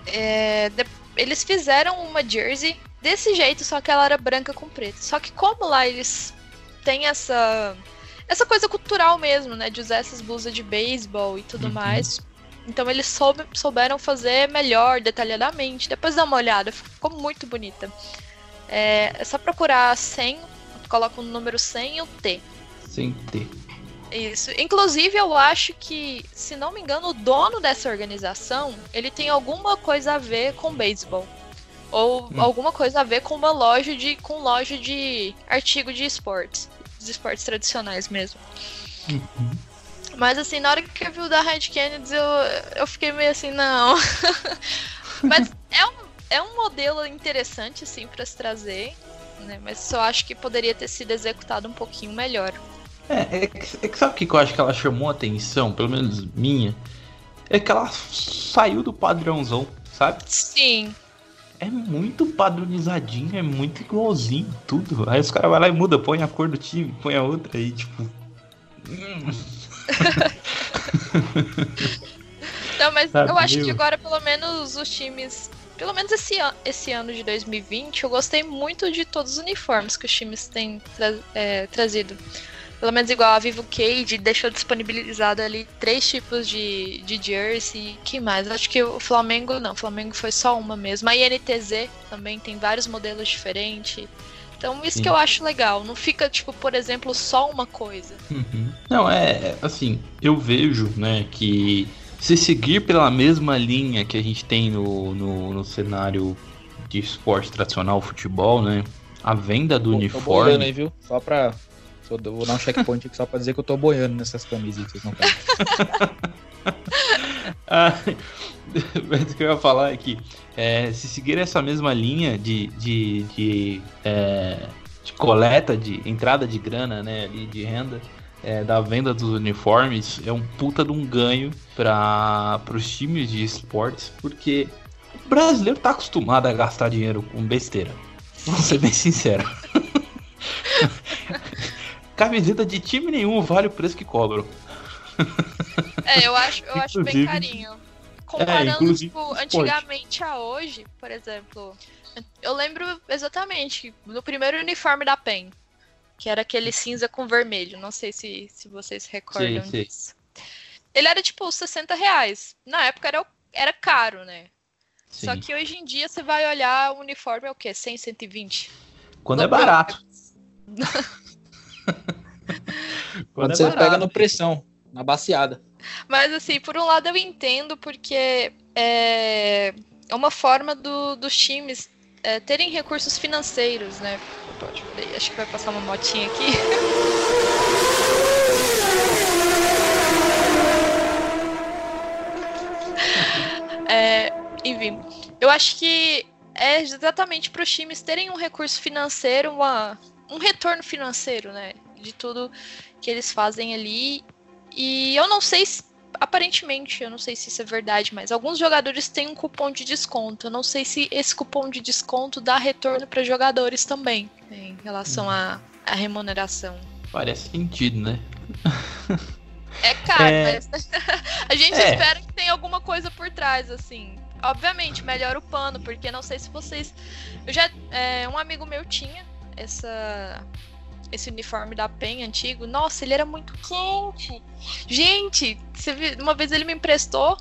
Speaker 3: É, de, eles fizeram uma jersey desse jeito, só que ela era branca com preto. Só que como lá eles têm essa essa coisa cultural mesmo, né, de usar essas blusas de beisebol e tudo uhum. mais. Então eles soube, souberam fazer melhor, detalhadamente. Depois dá uma olhada, ficou muito bonita. É, é só procurar 100 coloca o número 100 e o T.
Speaker 1: Sem T.
Speaker 3: Isso. Inclusive, eu acho que, se não me engano, o dono dessa organização, ele tem alguma coisa a ver com beisebol. Ou hum. alguma coisa a ver com uma loja de. com loja de artigo de esportes. Dos esportes tradicionais mesmo. Uhum. Mas assim, na hora que eu vi o da Red Kennedy, eu, eu fiquei meio assim, não. Mas é um, é um modelo interessante, assim, para se trazer né? Mas só acho que poderia ter sido executado um pouquinho melhor.
Speaker 1: É, é, é que sabe o que eu acho que ela chamou atenção, pelo menos minha? É que ela saiu do padrãozão, sabe?
Speaker 3: Sim.
Speaker 1: É muito padronizadinho, é muito igualzinho, tudo. Aí os caras vão lá e muda, põe a cor do time, põe a outra aí, tipo.
Speaker 3: Não, mas Sabe, eu acho que agora pelo menos os times pelo menos esse, an esse ano de 2020, eu gostei muito de todos os uniformes que os times têm tra é, trazido. Pelo menos igual a Vivo Cage deixou disponibilizado ali três tipos de, de jersey. que mais? Acho que o Flamengo, não, o Flamengo foi só uma mesmo. A INTZ também tem vários modelos diferentes. Então, isso Sim. que eu acho legal. Não fica, tipo, por exemplo, só uma coisa.
Speaker 1: Uhum. Não, é assim, eu vejo, né, que se seguir pela mesma linha que a gente tem no, no, no cenário de esporte tradicional, futebol, né? A venda do Pô, uniforme. Tô
Speaker 2: aí, viu? Só pra. Só, vou dar um checkpoint aqui só pra dizer que eu tô boiando nessas camisas que vocês não querem.
Speaker 1: ah, mas o que eu ia falar é que é, se seguir essa mesma linha de, de, de, é, de coleta, de entrada de grana, né, ali, de renda, é, da venda dos uniformes é um puta de um ganho para os times de esportes, porque o brasileiro tá acostumado a gastar dinheiro com besteira. Vou ser bem sincero. Camiseta de time nenhum vale o preço que cobram.
Speaker 3: É, eu acho, eu acho bem carinho. Comparando, é, tipo, antigamente a hoje, por exemplo, eu lembro exatamente no primeiro uniforme da PEN que era aquele cinza com vermelho. Não sei se, se vocês recordam sim, disso. Sim. Ele era tipo 60 reais. Na época era, era caro, né? Sim. Só que hoje em dia você vai olhar o uniforme é o quê? 100, 120?
Speaker 1: Quando é barato.
Speaker 2: Quando, Quando é você barato. pega no pressão, na baseada.
Speaker 3: Mas assim, por um lado eu entendo porque é, é uma forma do, dos times é, terem recursos financeiros, né? Pode, acho que vai passar uma motinha aqui. é, enfim, eu acho que é exatamente para os times terem um recurso financeiro, uma, um retorno financeiro, né? De tudo que eles fazem ali E eu não sei se, aparentemente, eu não sei se isso é verdade, mas alguns jogadores têm um cupom de desconto. Eu não sei se esse cupom de desconto dá retorno para jogadores também, em relação à hum. remuneração.
Speaker 1: Parece sentido, né?
Speaker 3: É caro, é... mas a gente é. espera que tenha alguma coisa por trás, assim. Obviamente, melhora o pano, porque não sei se vocês. Eu já. É, um amigo meu tinha essa esse uniforme da PEN antigo, nossa, ele era muito quente. Gente, uma vez ele me emprestou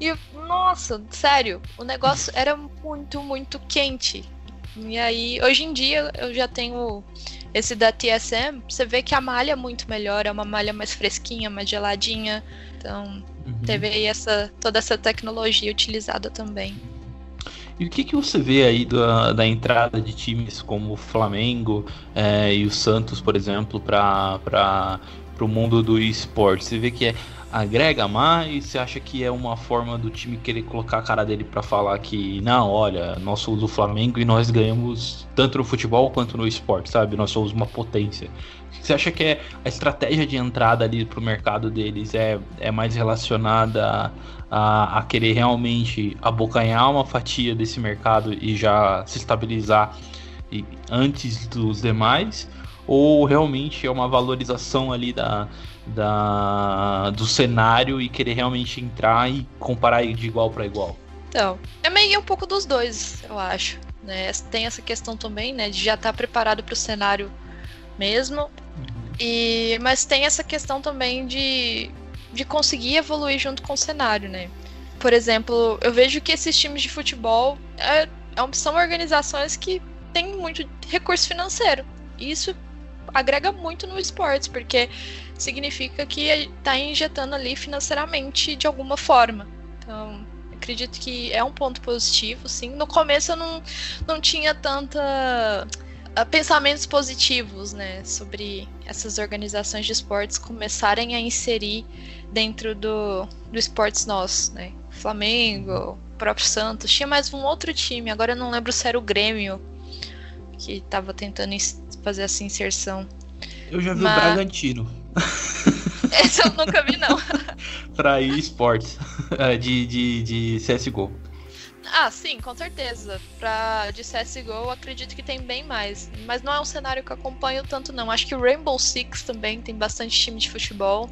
Speaker 3: e, nossa, sério, o negócio era muito, muito quente. E aí, hoje em dia, eu já tenho esse da TSM, você vê que a malha é muito melhor, é uma malha mais fresquinha, mais geladinha. Então, uhum. teve aí essa, toda essa tecnologia utilizada também.
Speaker 1: E o que, que você vê aí da, da entrada de times como o Flamengo é, e o Santos, por exemplo, para o mundo do esporte? Você vê que é, agrega mais? Você acha que é uma forma do time querer colocar a cara dele para falar que, não, olha, nós somos o Flamengo e nós ganhamos tanto no futebol quanto no esporte, sabe? Nós somos uma potência. Você acha que é a estratégia de entrada ali pro mercado deles é, é mais relacionada a, a querer realmente abocanhar uma fatia desse mercado e já se estabilizar e, antes dos demais? Ou realmente é uma valorização ali da, da, do cenário e querer realmente entrar e comparar de igual para igual?
Speaker 3: Então, é meio um pouco dos dois, eu acho. Né? Tem essa questão também, né, de já estar tá preparado para o cenário mesmo. Uhum. E, mas tem essa questão também de de conseguir evoluir junto com o cenário, né? Por exemplo, eu vejo que esses times de futebol é, é são organizações que têm muito recurso financeiro. Isso agrega muito no esportes, porque significa que está injetando ali financeiramente de alguma forma. Então, acredito que é um ponto positivo, sim. No começo eu não, não tinha tanta uh, pensamentos positivos, né, sobre essas organizações de esportes começarem a inserir dentro do, do esportes nosso, né? Flamengo, próprio Santos, tinha mais um outro time, agora eu não lembro se era o Grêmio que estava tentando fazer essa inserção.
Speaker 1: Eu já vi Mas... o Bragantino.
Speaker 3: Esse eu nunca vi, não.
Speaker 1: pra esportes é, de, de, de CSGO.
Speaker 3: Ah, sim, com certeza. Pra, de CSGO, acredito que tem bem mais. Mas não é um cenário que eu acompanho tanto, não. Acho que o Rainbow Six também tem bastante time de futebol.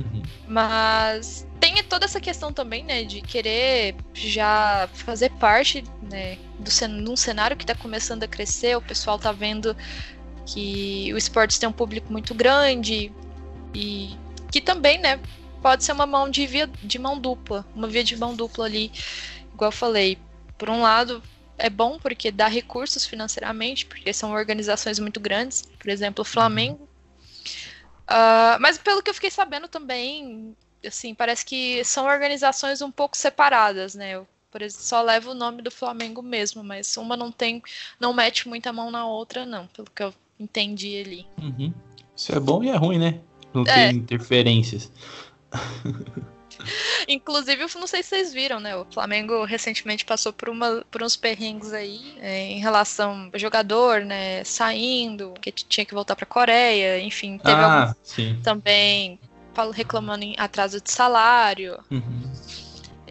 Speaker 3: Uhum. Mas tem toda essa questão também, né, de querer já fazer parte, né, do num cenário que está começando a crescer, o pessoal tá vendo que o esportes tem um público muito grande e que também, né, pode ser uma mão de via de mão dupla, uma via de mão dupla ali, igual eu falei. Por um lado, é bom porque dá recursos financeiramente, porque são organizações muito grandes, por exemplo, o Flamengo Uh, mas pelo que eu fiquei sabendo também, assim, parece que são organizações um pouco separadas, né? Eu, por exemplo, só levo o nome do Flamengo mesmo, mas uma não tem, não mete muita mão na outra, não, pelo que eu entendi ali.
Speaker 1: Uhum. Isso é bom e é ruim, né? Não é. tem interferências.
Speaker 3: Inclusive, não sei se vocês viram, né? O Flamengo recentemente passou por, uma, por uns perrengues aí é, em relação ao jogador, né? Saindo, que tinha que voltar para Coreia, enfim, teve
Speaker 1: ah, algum, sim.
Speaker 3: também reclamando em atraso de salário.
Speaker 1: Uhum.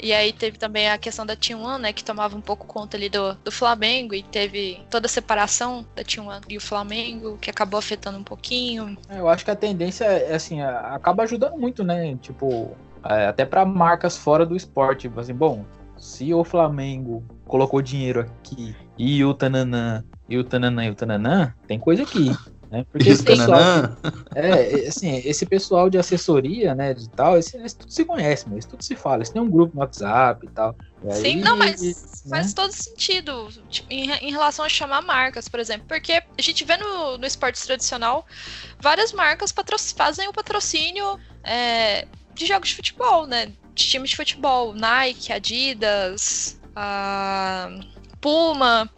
Speaker 3: E aí teve também a questão da T1, né, que tomava um pouco conta ali do, do Flamengo e teve toda a separação da T1 e o Flamengo, que acabou afetando um pouquinho.
Speaker 2: É, eu acho que a tendência é assim, acaba ajudando muito, né? Tipo, é, até para marcas fora do esporte, tipo assim, bom, se o Flamengo colocou dinheiro aqui e o Tananã, e o Tananã, e o Tananã, tem coisa aqui. Né? Porque esse pessoal, é, assim, esse pessoal de assessoria, né, de tal, esse, esse tudo se conhece, mas tudo se fala. Eles tem um grupo no WhatsApp e tal. E
Speaker 3: aí, Sim, não, mas né? faz todo sentido tipo, em, em, relação a chamar marcas, por exemplo, porque a gente vê no, no esporte tradicional várias marcas fazem o patrocínio é, de jogos de futebol, né? De times de futebol. Nike, Adidas, Puma.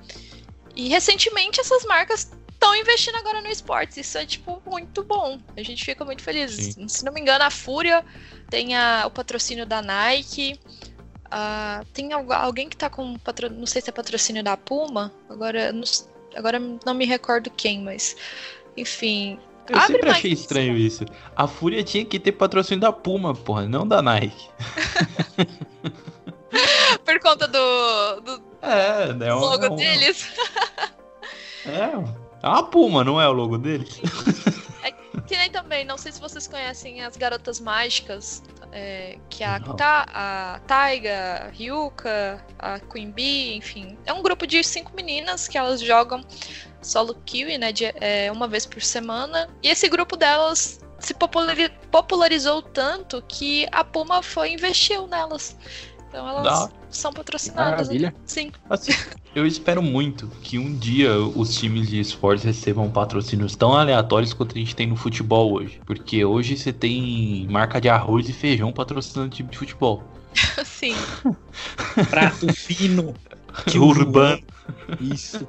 Speaker 3: E recentemente essas marcas estão investindo agora no esportes. Isso é, tipo, muito bom. A gente fica muito feliz. Sim. Se não me engano, a Fúria tem a, o patrocínio da Nike. Uh, tem alguém que tá com patro... não sei se é patrocínio da Puma, agora não, agora não me recordo quem, mas enfim,
Speaker 1: Eu Abre sempre achei estranho isso. A Fúria tinha que ter patrocínio da Puma, porra, não da Nike.
Speaker 3: Por conta do, do
Speaker 1: é, é um,
Speaker 3: logo é um, deles.
Speaker 1: É, é uma Puma, não é o logo deles?
Speaker 3: É que nem também, não sei se vocês conhecem as Garotas Mágicas, é, que é a, Ta, a Taiga, a Ryuka, a Queen Bee, enfim. É um grupo de cinco meninas que elas jogam solo kiwi, né, de, é, uma vez por semana. E esse grupo delas se popularizou tanto que a Puma foi e investiu nelas. Então elas Dá. são patrocinadas.
Speaker 2: Né? Maravilha.
Speaker 3: Sim.
Speaker 1: Assim, eu espero muito que um dia os times de esportes recebam patrocínios tão aleatórios quanto a gente tem no futebol hoje. Porque hoje você tem marca de arroz e feijão patrocinando time de futebol.
Speaker 3: Sim.
Speaker 2: Prato fino.
Speaker 1: Urbano.
Speaker 2: Isso.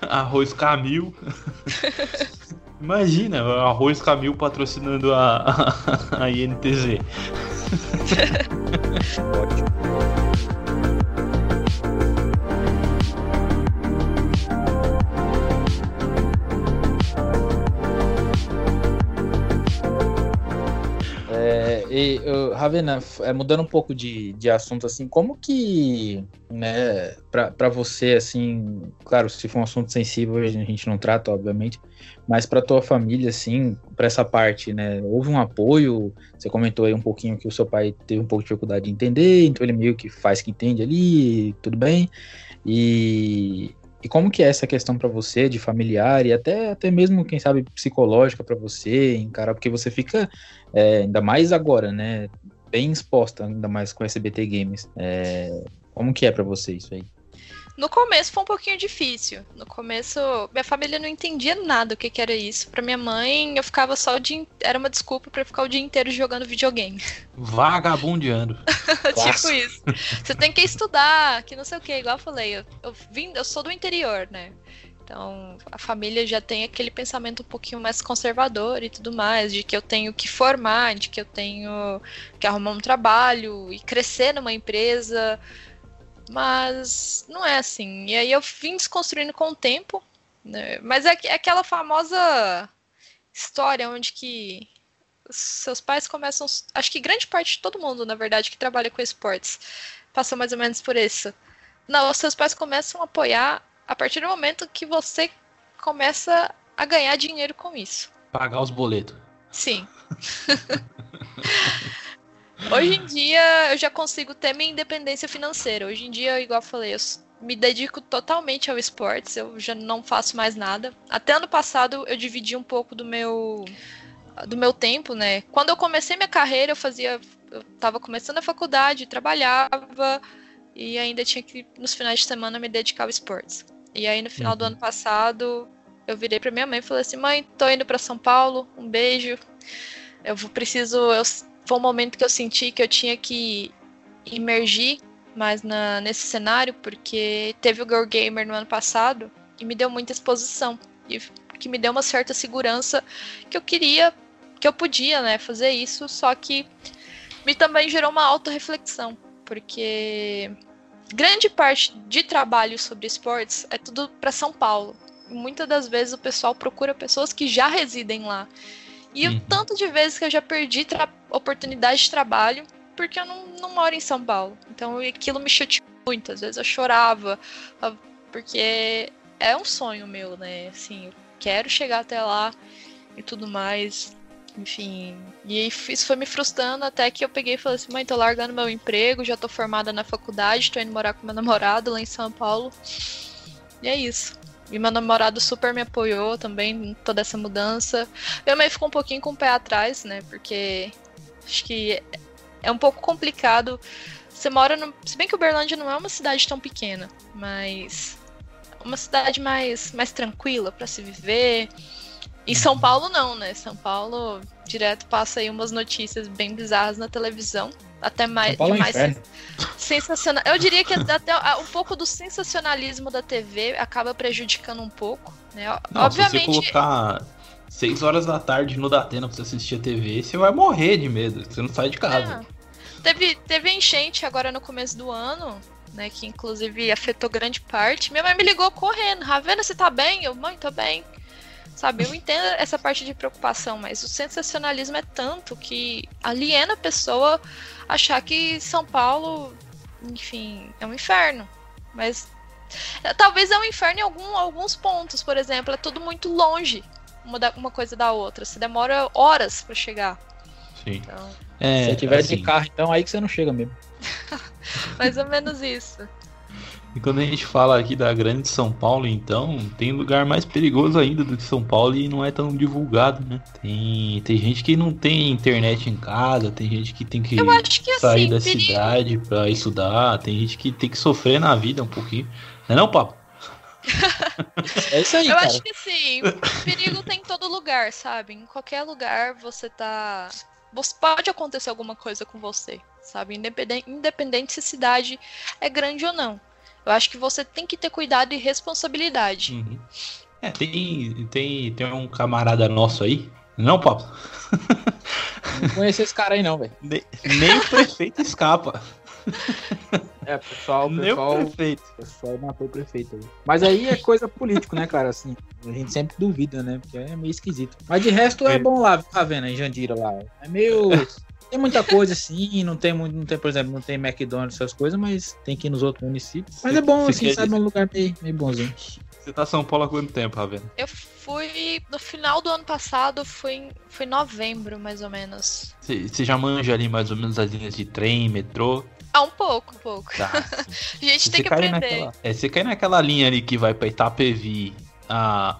Speaker 1: Arroz Camil. Imagina, Arroz Camil patrocinando a, a, a INTZ. Ótimo.
Speaker 2: E, uh, Ravena, é, mudando um pouco de, de assunto, assim, como que, né, pra você, assim, claro, se for um assunto sensível, a gente não trata, obviamente, mas pra tua família, assim, pra essa parte, né, houve um apoio, você comentou aí um pouquinho que o seu pai teve um pouco de dificuldade de entender, então ele meio que faz que entende ali, tudo bem, e, e como que é essa questão para você de familiar e até, até mesmo, quem sabe, psicológica para você encarar, porque você fica, é, ainda mais agora, né, bem exposta, ainda mais com SBT Games. É, como que é para você isso aí?
Speaker 3: No começo foi um pouquinho difícil. No começo, minha família não entendia nada o que, que era isso. Para minha mãe, eu ficava só o dia. Era uma desculpa para ficar o dia inteiro jogando videogame.
Speaker 1: Vagabundeando.
Speaker 3: tipo isso. Você tem que estudar, que não sei o que. Igual eu falei, eu, eu, vim, eu sou do interior, né? Então, a família já tem aquele pensamento um pouquinho mais conservador e tudo mais, de que eu tenho que formar, de que eu tenho que arrumar um trabalho e crescer numa empresa. Mas não é assim. E aí eu vim desconstruindo com o tempo. Né? Mas é, é aquela famosa história onde que seus pais começam. Acho que grande parte de todo mundo, na verdade, que trabalha com esportes, passou mais ou menos por isso. Não, os seus pais começam a apoiar a partir do momento que você começa a ganhar dinheiro com isso.
Speaker 1: Pagar os boletos.
Speaker 3: Sim. Hoje em dia eu já consigo ter minha independência financeira. Hoje em dia, igual eu falei, eu me dedico totalmente ao esportes, eu já não faço mais nada. Até ano passado eu dividi um pouco do meu do meu tempo, né? Quando eu comecei minha carreira, eu fazia eu tava começando a faculdade, trabalhava e ainda tinha que nos finais de semana me dedicar ao esportes. E aí no final uhum. do ano passado, eu virei para minha mãe e falei assim: "Mãe, tô indo para São Paulo, um beijo. Eu vou preciso eu foi um momento que eu senti que eu tinha que emergir mais na, nesse cenário, porque teve o Girl Gamer no ano passado e me deu muita exposição. E que me deu uma certa segurança que eu queria, que eu podia, né, fazer isso, só que me também gerou uma auto-reflexão, porque grande parte de trabalho sobre esportes é tudo para São Paulo. Muitas das vezes o pessoal procura pessoas que já residem lá. E uhum. o tanto de vezes que eu já perdi oportunidade de trabalho porque eu não, não moro em São Paulo. Então aquilo me chateou muito. Às vezes eu chorava, porque é um sonho meu, né? Assim, eu quero chegar até lá e tudo mais. Enfim, e isso foi me frustrando até que eu peguei e falei assim: mãe, tô largando meu emprego, já tô formada na faculdade, tô indo morar com meu namorado lá em São Paulo. E é isso. E meu namorado super me apoiou também em toda essa mudança. Minha mãe ficou um pouquinho com o pé atrás, né? Porque acho que é um pouco complicado. Você mora no. Se bem que Uberlândia não é uma cidade tão pequena, mas. Uma cidade mais, mais tranquila para se viver. E São Paulo não, né? São Paulo direto passa aí umas notícias bem bizarras na televisão. Até mais, mais é sensacional. Eu diria que até um pouco do sensacionalismo da TV acaba prejudicando um pouco, né?
Speaker 1: Não, Obviamente. Se você colocar 6 horas da tarde no Datena pra você assistir a TV, você vai morrer de medo. Você não sai de casa.
Speaker 3: É. Teve, teve enchente agora no começo do ano, né? Que inclusive afetou grande parte. Minha mãe me ligou correndo. Ravena, você tá bem? Eu, mãe, tô bem. Sabe, eu entendo essa parte de preocupação, mas o sensacionalismo é tanto que aliena a pessoa achar que São Paulo, enfim, é um inferno. Mas é, talvez é um inferno em algum, alguns pontos, por exemplo, é tudo muito longe uma, da, uma coisa da outra. Você demora horas para chegar.
Speaker 1: Sim.
Speaker 2: Então, é, se tiver assim, de carro, então aí que você não chega mesmo.
Speaker 3: Mais ou menos isso.
Speaker 1: E quando a gente fala aqui da grande São Paulo, então, tem lugar mais perigoso ainda do que São Paulo e não é tão divulgado, né? Tem, tem gente que não tem internet em casa, tem gente que tem que,
Speaker 3: que
Speaker 1: sair
Speaker 3: assim,
Speaker 1: da
Speaker 3: perigo...
Speaker 1: cidade pra estudar, tem gente que tem que sofrer na vida um pouquinho. Não é não, papo?
Speaker 2: é isso aí,
Speaker 3: Eu
Speaker 2: cara.
Speaker 3: acho que sim. Perigo tem em todo lugar, sabe? Em qualquer lugar você tá. Você pode acontecer alguma coisa com você, sabe? Independente, independente se a cidade é grande ou não. Eu acho que você tem que ter cuidado e responsabilidade.
Speaker 1: Uhum. É, tem, tem, tem um camarada nosso aí. Não, papo?
Speaker 2: Não conheço esse cara aí, não, velho.
Speaker 1: Nem, nem o prefeito escapa.
Speaker 2: É, pessoal, pessoal,
Speaker 1: o prefeito.
Speaker 2: pessoal matou o prefeito aí. Mas aí é coisa político, né, cara? Assim, a gente sempre duvida, né? Porque é meio esquisito. Mas de resto é
Speaker 1: É.
Speaker 2: bom lá, tá vendo? Em Jandira lá. É meio. Tem muita coisa assim, não tem muito, não tem, por exemplo, não tem McDonald's, essas coisas, mas tem que ir nos outros municípios. Mas é bom,
Speaker 1: Você
Speaker 2: assim, sabe? Um lugar meio, meio bonzinho.
Speaker 1: Você tá em São Paulo há quanto tempo, Ravena?
Speaker 3: Eu fui. No final do ano passado, foi em, foi em novembro, mais ou menos.
Speaker 1: Você você já manja ali mais ou menos as linhas de trem, metrô?
Speaker 3: Ah, um pouco, um pouco.
Speaker 1: Tá,
Speaker 3: A gente
Speaker 1: Se
Speaker 3: tem
Speaker 1: você
Speaker 3: que aprender.
Speaker 1: naquela, é, você cai naquela linha ali que vai pra Itapevi, a,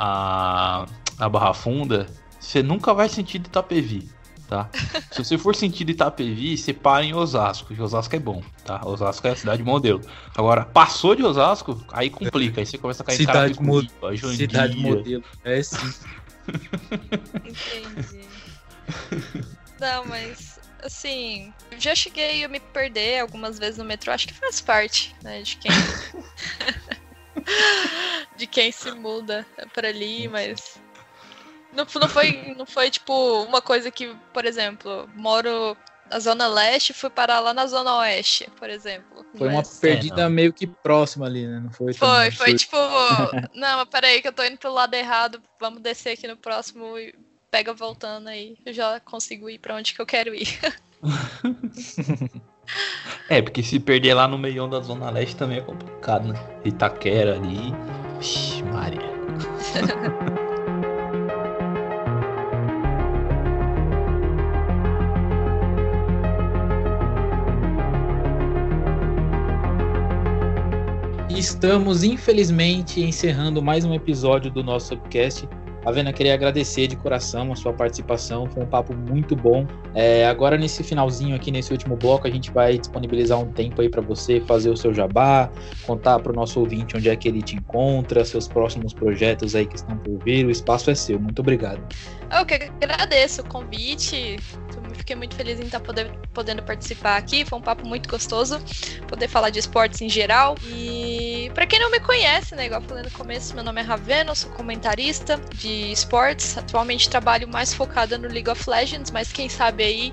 Speaker 1: a, a Barra Funda, você nunca vai sentir de Itapevi, tá? Se você for sentir de Itapevi, você para em Osasco, e Osasco é bom, tá? Osasco é a cidade modelo. Agora, passou de Osasco, aí complica, aí você começa a cair
Speaker 2: Cidade
Speaker 1: em Carapicuíba, Jandira.
Speaker 2: Cidade modelo. É sim.
Speaker 3: Entendi. Não, mas assim, eu já cheguei a me perder algumas vezes no metrô, acho que faz parte, né, de quem de quem se muda pra ali, mas não, não foi não foi tipo uma coisa que, por exemplo, moro na zona leste, fui parar lá na zona oeste, por exemplo.
Speaker 2: Foi uma
Speaker 3: Mas-
Speaker 2: perdida
Speaker 1: não.
Speaker 2: meio que próxima ali, né? Não foi?
Speaker 3: Foi, foi tipo, não, mas peraí que eu tô indo pro lado errado, vamos descer aqui no próximo e pega voltando aí, eu já consigo ir pra onde que eu quero ir.
Speaker 1: É, porque se perder lá no meião da Zona Leste também é complicado, né? Itaquera ali. Vixe, Maria.
Speaker 2: estamos, infelizmente, encerrando mais um episódio do nosso podcast. Avena, queria agradecer de coração a sua participação, foi um papo muito bom. É, agora, nesse finalzinho aqui, nesse último bloco, a gente vai disponibilizar um tempo aí para você fazer o seu jabá, contar para o nosso ouvinte onde é que ele te encontra, seus próximos projetos aí que estão por vir. O espaço é seu. Muito obrigado.
Speaker 3: Eu que agradeço o convite. Fiquei muito feliz em estar poder- podendo participar aqui. Foi um papo muito gostoso. Poder falar de esportes em geral. E pra quem não me conhece, né? Igual eu falei no começo, meu nome é Ravena, sou comentarista de esportes. Atualmente trabalho mais focada no League of Legends, mas quem sabe aí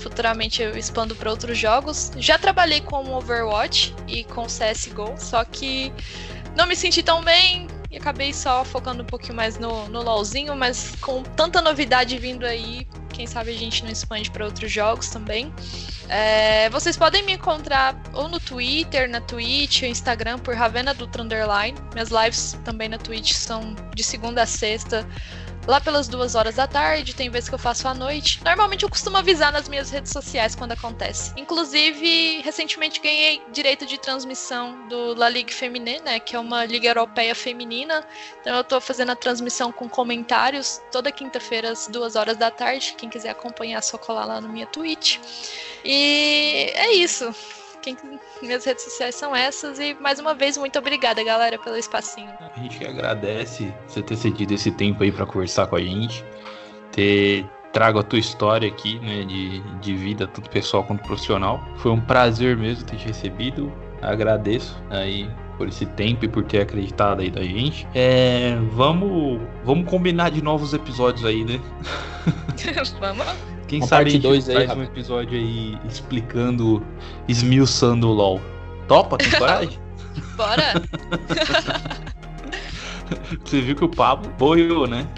Speaker 3: futuramente eu expando para outros jogos. Já trabalhei com Overwatch e com CSGO, só que não me senti tão bem e acabei só focando um pouquinho mais no, no LoLzinho, mas com tanta novidade vindo aí, quem sabe a gente não expande para outros jogos também. É, vocês podem me encontrar ou no Twitter, na Twitch, ou Instagram por Ravena Dutra Underline. Minhas lives também na Twitch são de segunda a sexta, lá pelas duas horas da tarde, tem vezes que eu faço à noite. Normalmente eu costumo avisar nas minhas redes sociais quando acontece. Inclusive, recentemente ganhei direito de transmissão do La Ligue Féminine, né, que é uma liga europeia feminina. Então eu tô fazendo a transmissão com comentários toda quinta-feira às duas horas da tarde. Quem quiser acompanhar, é só colar lá na minha Twitch. E é isso. Quem- minhas redes sociais são essas e mais uma vez muito obrigada, galera, pelo espacinho.
Speaker 1: A gente que agradece você ter cedido esse tempo aí pra conversar com a gente, ter trago a tua história aqui, né, de, de vida, tanto pessoal quanto profissional. Foi um prazer mesmo ter te recebido. Agradeço aí por esse tempo e por ter acreditado aí da gente. É, vamos, vamos combinar de novos episódios aí, né?
Speaker 3: Vamos?
Speaker 1: Quem
Speaker 2: Uma
Speaker 1: sabe
Speaker 2: parte
Speaker 1: a gente
Speaker 2: dois aí,
Speaker 1: faz um
Speaker 2: rapaz.
Speaker 1: episódio aí explicando, esmiuçando o LoL. Topa? Tem coragem?
Speaker 3: Bora?
Speaker 1: Você viu que o Pablo boiou, né?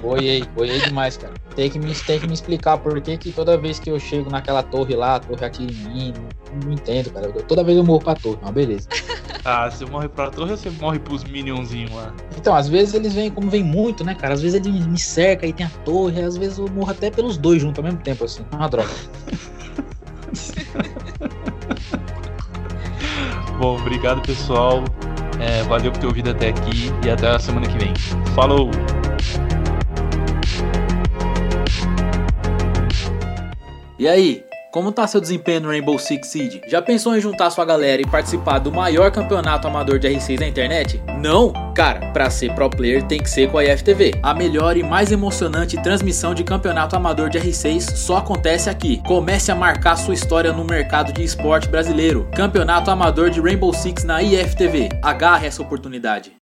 Speaker 2: Boiei, boiei demais, cara. Tem que, me, tem que me explicar por que, que toda vez que eu chego naquela torre lá, a torre aqui em mim, não, não entendo, cara. Eu, toda vez eu morro pra torre, mas beleza.
Speaker 1: Ah, você morre pra torre ou você morre pros minionzinhos lá?
Speaker 2: Então, às vezes eles vêm, como vem muito, né, cara? Às vezes ele me cerca e tem a torre, às vezes eu morro até pelos dois juntos ao mesmo tempo, assim. É uma droga.
Speaker 1: Bom, obrigado pessoal. É, valeu por ter ouvido até aqui e até a semana que vem. Falou!
Speaker 2: E aí? Como tá seu desempenho no Rainbow Six Siege? Já pensou em juntar sua galera e participar do maior campeonato amador de R6 na internet? Não? Cara, para ser pro player tem que ser com a IFTV. A melhor e mais emocionante transmissão de campeonato amador de R6 só acontece aqui. Comece a marcar sua história no mercado de esporte brasileiro. Campeonato amador de Rainbow Six na IFTV. Agarre essa oportunidade.